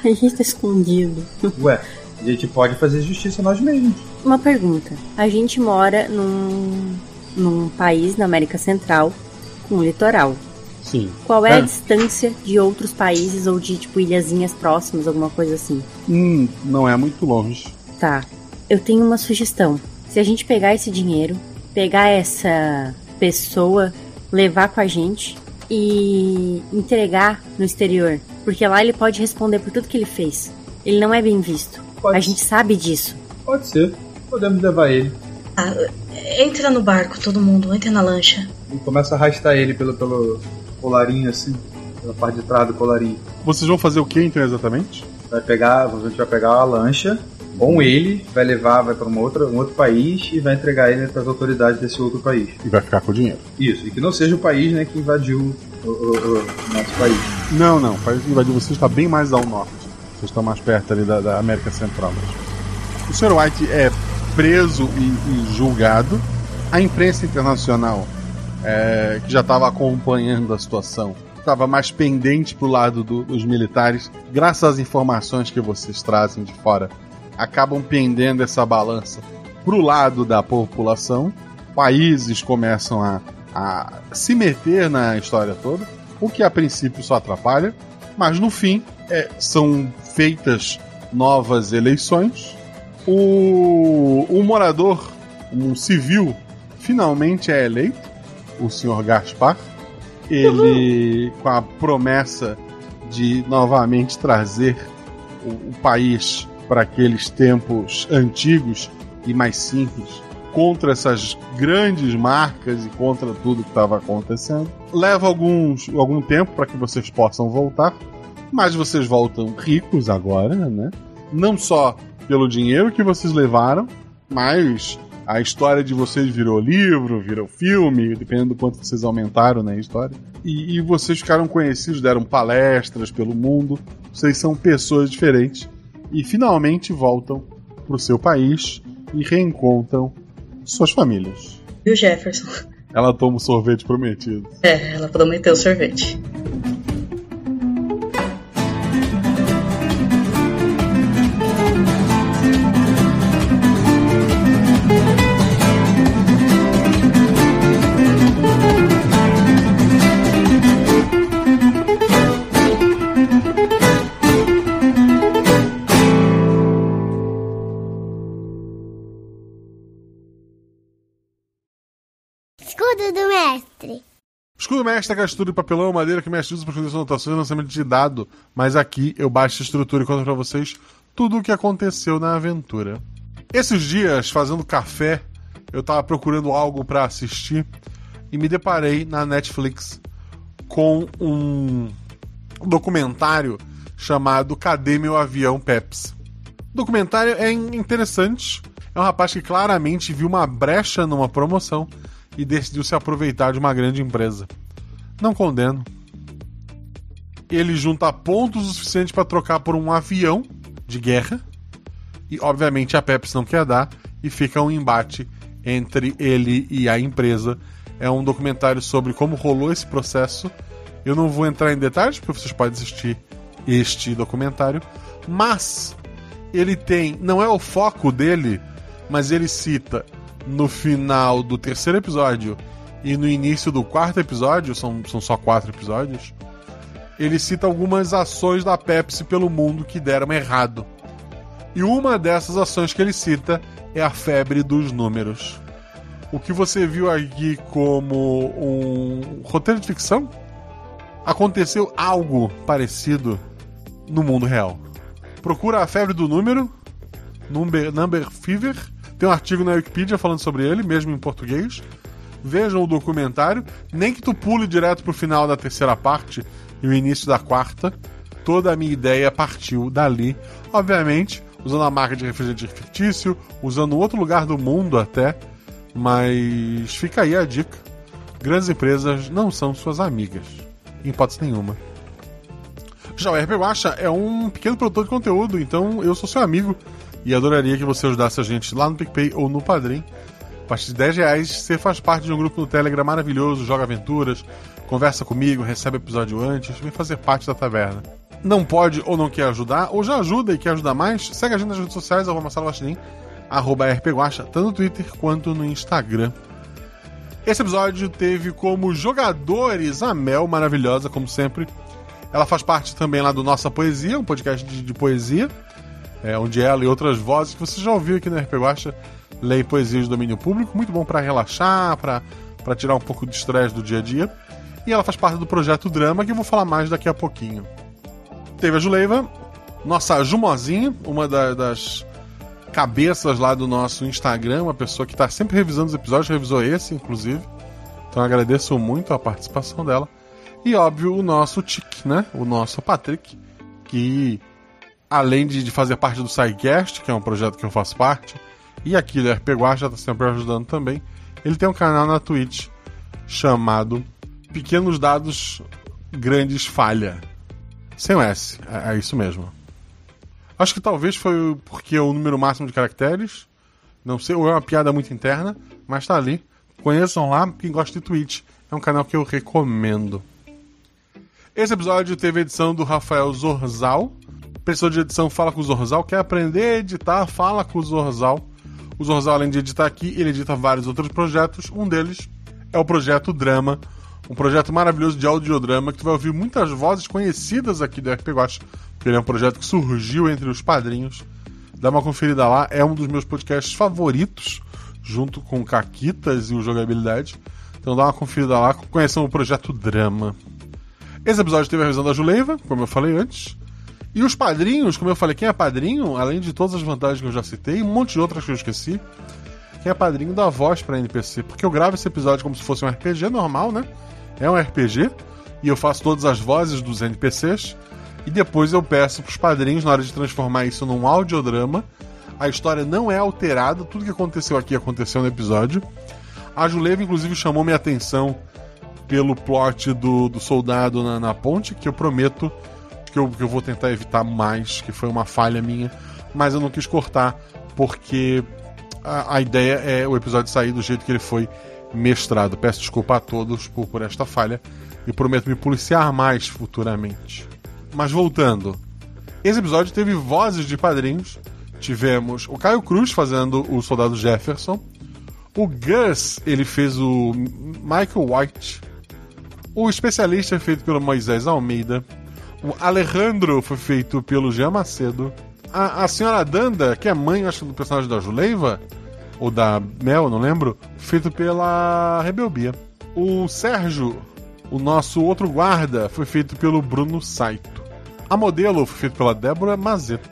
Speaker 6: A gente tá escondido.
Speaker 8: Ué, a gente pode fazer justiça nós mesmos.
Speaker 6: Uma pergunta. A gente mora num, num país na América Central com um litoral.
Speaker 1: Sim.
Speaker 6: Qual é a distância de outros países ou de tipo ilhazinhas próximas, alguma coisa assim?
Speaker 1: Hum, não é muito longe.
Speaker 6: Tá. Eu tenho uma sugestão. Se a gente pegar esse dinheiro, pegar essa pessoa, levar com a gente e entregar no exterior, porque lá ele pode responder por tudo que ele fez. Ele não é bem visto. A gente sabe disso.
Speaker 8: Pode ser. Podemos levar ele.
Speaker 7: Ah, entra no barco, todo mundo. Entra na lancha.
Speaker 8: E começa a arrastar ele pelo, pelo colarinho assim, pela parte de trás do colarinho.
Speaker 1: Vocês vão fazer o que então exatamente?
Speaker 8: Vai pegar, a gente vai pegar a lancha com ele, vai levar, vai para um outro, um outro país e vai entregar ele para as autoridades desse outro país.
Speaker 1: E vai ficar com o dinheiro.
Speaker 8: Isso, e que não seja o país né, que invadiu o, o- o- o nosso país.
Speaker 1: Não, não. O país que invadiu vocês está bem mais ao norte. Vocês estão mais perto ali da, da América Central. mesmo. O Sr. White é preso e, e julgado. A imprensa internacional, é, que já estava acompanhando a situação, estava mais pendente pro lado do- dos militares. Graças às informações que vocês trazem de fora, acabam pendendo essa balança pro lado da população. Países começam a, a se meter na história toda, o que a princípio só atrapalha, mas no fim é, são feitas novas eleições. O, o morador, um civil, finalmente é eleito, o senhor Gaspar. Ele, com a promessa de novamente trazer o, o país para aqueles tempos antigos e mais simples, contra essas grandes marcas e contra tudo que estava acontecendo. Leva alguns, algum tempo para que vocês possam voltar, mas vocês voltam ricos agora, né? Não só pelo dinheiro que vocês levaram, mas a história de vocês virou livro, virou filme, dependendo do quanto vocês aumentaram na história. E, e vocês ficaram conhecidos, deram palestras pelo mundo. Vocês são pessoas diferentes e finalmente voltam para o seu país e reencontram suas famílias.
Speaker 7: E o Jefferson?
Speaker 1: Ela toma o sorvete prometido.
Speaker 7: É, ela prometeu sorvete.
Speaker 10: Escudo mestre
Speaker 1: é estudo de papelão, madeira que mestre usa para esconder anotações e lançamento de dado. Mas aqui eu baixo a estrutura e conto para vocês tudo o que aconteceu na aventura. Esses dias, fazendo café, eu tava procurando algo para assistir e me deparei na Netflix com um documentário chamado Cadê Meu Avião Peps? O documentário é in- interessante. É um rapaz que claramente viu uma brecha numa promoção e decidiu se aproveitar de uma grande empresa. Não condeno. Ele junta pontos o suficiente para trocar por um avião de guerra. E obviamente a Pepsi não quer dar. E fica um embate entre ele e a empresa. É um documentário sobre como rolou esse processo. Eu não vou entrar em detalhes, porque vocês podem assistir este documentário. Mas ele tem. Não é o foco dele, mas ele cita no final do terceiro episódio e no início do quarto episódio são, são só quatro episódios. Ele cita algumas ações da Pepsi pelo mundo que deram errado. E uma dessas ações que ele cita é a febre dos números. O que você viu aqui como um roteiro de ficção aconteceu algo parecido no mundo real. Procura a febre do número, number, number Fever. Tem um artigo na Wikipedia falando sobre ele, mesmo em português. Vejam o documentário. Nem que tu pule direto pro final da terceira parte e o início da quarta. Toda a minha ideia partiu dali. Obviamente, usando a marca de refrigerante fictício, usando outro lugar do mundo até. Mas fica aí a dica. Grandes empresas não são suas amigas. Em hipótese nenhuma. Já o RP é um pequeno produtor de conteúdo, então eu sou seu amigo e adoraria que você ajudasse a gente lá no PicPay ou no Padrim. A partir de 10 reais, você faz parte de um grupo no Telegram maravilhoso, joga aventuras, conversa comigo, recebe episódio antes, vem fazer parte da taverna. Não pode ou não quer ajudar, ou já ajuda e quer ajudar mais, segue a gente nas redes sociais, arroba Marcelo arroba rpguacha, tanto no Twitter quanto no Instagram. Esse episódio teve como jogadores a Mel, maravilhosa, como sempre. Ela faz parte também lá do Nossa Poesia, um podcast de, de poesia, é, onde ela e outras vozes que você já ouviu aqui no RP Guacha leem poesias de domínio público, muito bom para relaxar, para tirar um pouco de estresse do dia a dia. E ela faz parte do projeto Drama, que eu vou falar mais daqui a pouquinho. Teve a Juleiva, nossa Jumozinha, uma da- das cabeças lá do nosso Instagram, uma pessoa que está sempre revisando os episódios, revisou esse, inclusive. Então agradeço muito a participação dela. E óbvio, o nosso Tic, né? O nosso Patrick, que além de, de fazer parte do SciCast, que é um projeto que eu faço parte, e aqui do RP Guacha tá sempre ajudando também, ele tem um canal na Twitch chamado Pequenos Dados Grandes Falha. Sem o S, é, é isso mesmo. Acho que talvez foi porque é o número máximo de caracteres. Não sei, ou é uma piada muito interna, mas tá ali. Conheçam lá, quem gosta de Twitch. É um canal que eu recomendo. Esse episódio teve edição do Rafael Zorzal. Pessoa de edição fala com o Zorzal. Quer aprender a editar? Fala com o Zorzal. O Zorzal, além de editar aqui, ele edita vários outros projetos. Um deles é o projeto Drama. Um projeto maravilhoso de audiodrama que tu vai ouvir muitas vozes conhecidas aqui do RP Guacha. Porque ele é um projeto que surgiu entre os padrinhos. Dá uma conferida lá. É um dos meus podcasts favoritos, junto com Caquitas e o Jogabilidade. Então dá uma conferida lá. Conheçam o projeto Drama. Esse episódio teve a revisão da Juleiva, como eu falei antes. E os padrinhos, como eu falei, quem é padrinho, além de todas as vantagens que eu já citei, um monte de outras que eu esqueci. Quem é padrinho dá voz pra NPC. Porque eu gravo esse episódio como se fosse um RPG normal, né? É um RPG. E eu faço todas as vozes dos NPCs. E depois eu peço pros padrinhos, na hora de transformar isso num audiodrama. A história não é alterada, tudo que aconteceu aqui aconteceu no episódio. A Juleiva, inclusive, chamou minha atenção pelo plot do, do soldado na, na ponte, que eu prometo que eu, que eu vou tentar evitar mais, que foi uma falha minha, mas eu não quis cortar, porque a, a ideia é o episódio sair do jeito que ele foi mestrado. Peço desculpa a todos por, por esta falha e prometo me policiar mais futuramente. Mas voltando, esse episódio teve vozes de padrinhos. Tivemos o Caio Cruz fazendo o soldado Jefferson. O Gus, ele fez o Michael White. O especialista é feito pelo Moisés Almeida. O Alejandro foi feito pelo Jean Macedo. A, a senhora Danda, que é mãe, acho, do personagem da Juleiva, ou da Mel, não lembro, feito pela Rebelbia. O Sérgio, o nosso outro guarda, foi feito pelo Bruno Saito. A modelo foi feita pela Débora Mazeto.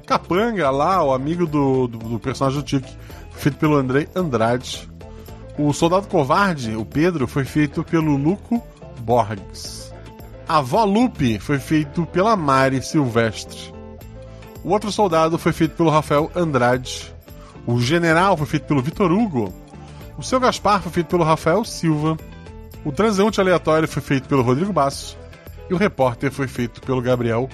Speaker 1: O Capanga, lá, o amigo do, do, do personagem do Tique, foi feito pelo Andrei Andrade. O Soldado Covarde, o Pedro, foi feito pelo Luco Borges. A Avó Lupe foi feito pela Mari Silvestre. O outro soldado foi feito pelo Rafael Andrade. O general foi feito pelo Vitor Hugo. O seu Gaspar foi feito pelo Rafael Silva. O transeunte aleatório foi feito pelo Rodrigo Basso. E o repórter foi feito pelo Gabriel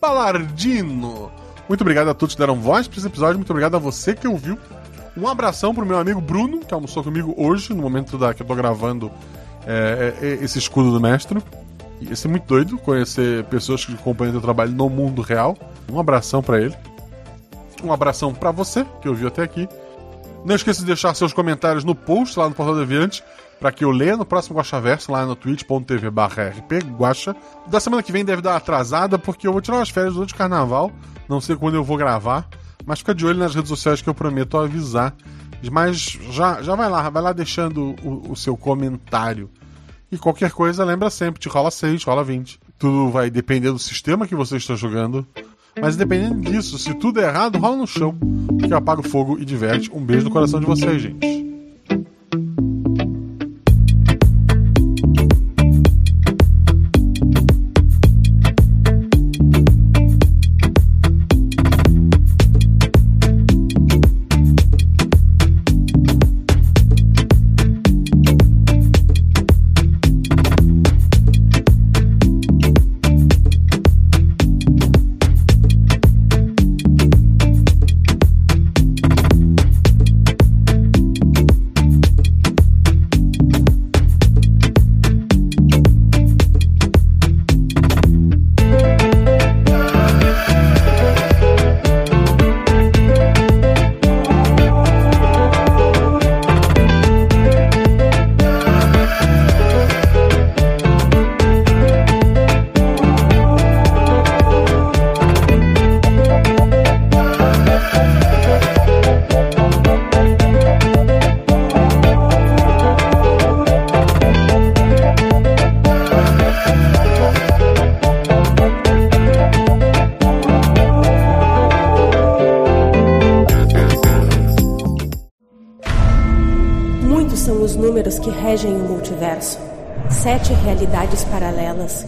Speaker 1: Balardino. Muito obrigado a todos que deram voz para esse episódio. Muito obrigado a você que ouviu. Um abração pro meu amigo Bruno, que almoçou comigo hoje, no momento da, que eu tô gravando é, é, esse escudo do mestre. Ia ser muito doido conhecer pessoas que acompanham o trabalho no mundo real. Um abração para ele. Um abração para você que ouviu até aqui. Não esqueça de deixar seus comentários no post lá no Portal Deviante para que eu leia no próximo Guaxaverso lá no twitch.tv rpguacha. Da semana que vem deve dar atrasada porque eu vou tirar umas férias durante o carnaval. Não sei quando eu vou gravar, mas fica de olho nas redes sociais que eu prometo avisar. Mas já, já vai lá, vai lá deixando o, o seu comentário. E qualquer coisa, lembra sempre, te rola 6, rola 20. Tudo vai depender do sistema que você está jogando. Mas dependendo disso, se tudo é errado, rola no chão. Porque eu apago o fogo e diverte. Um beijo no coração de vocês, gente.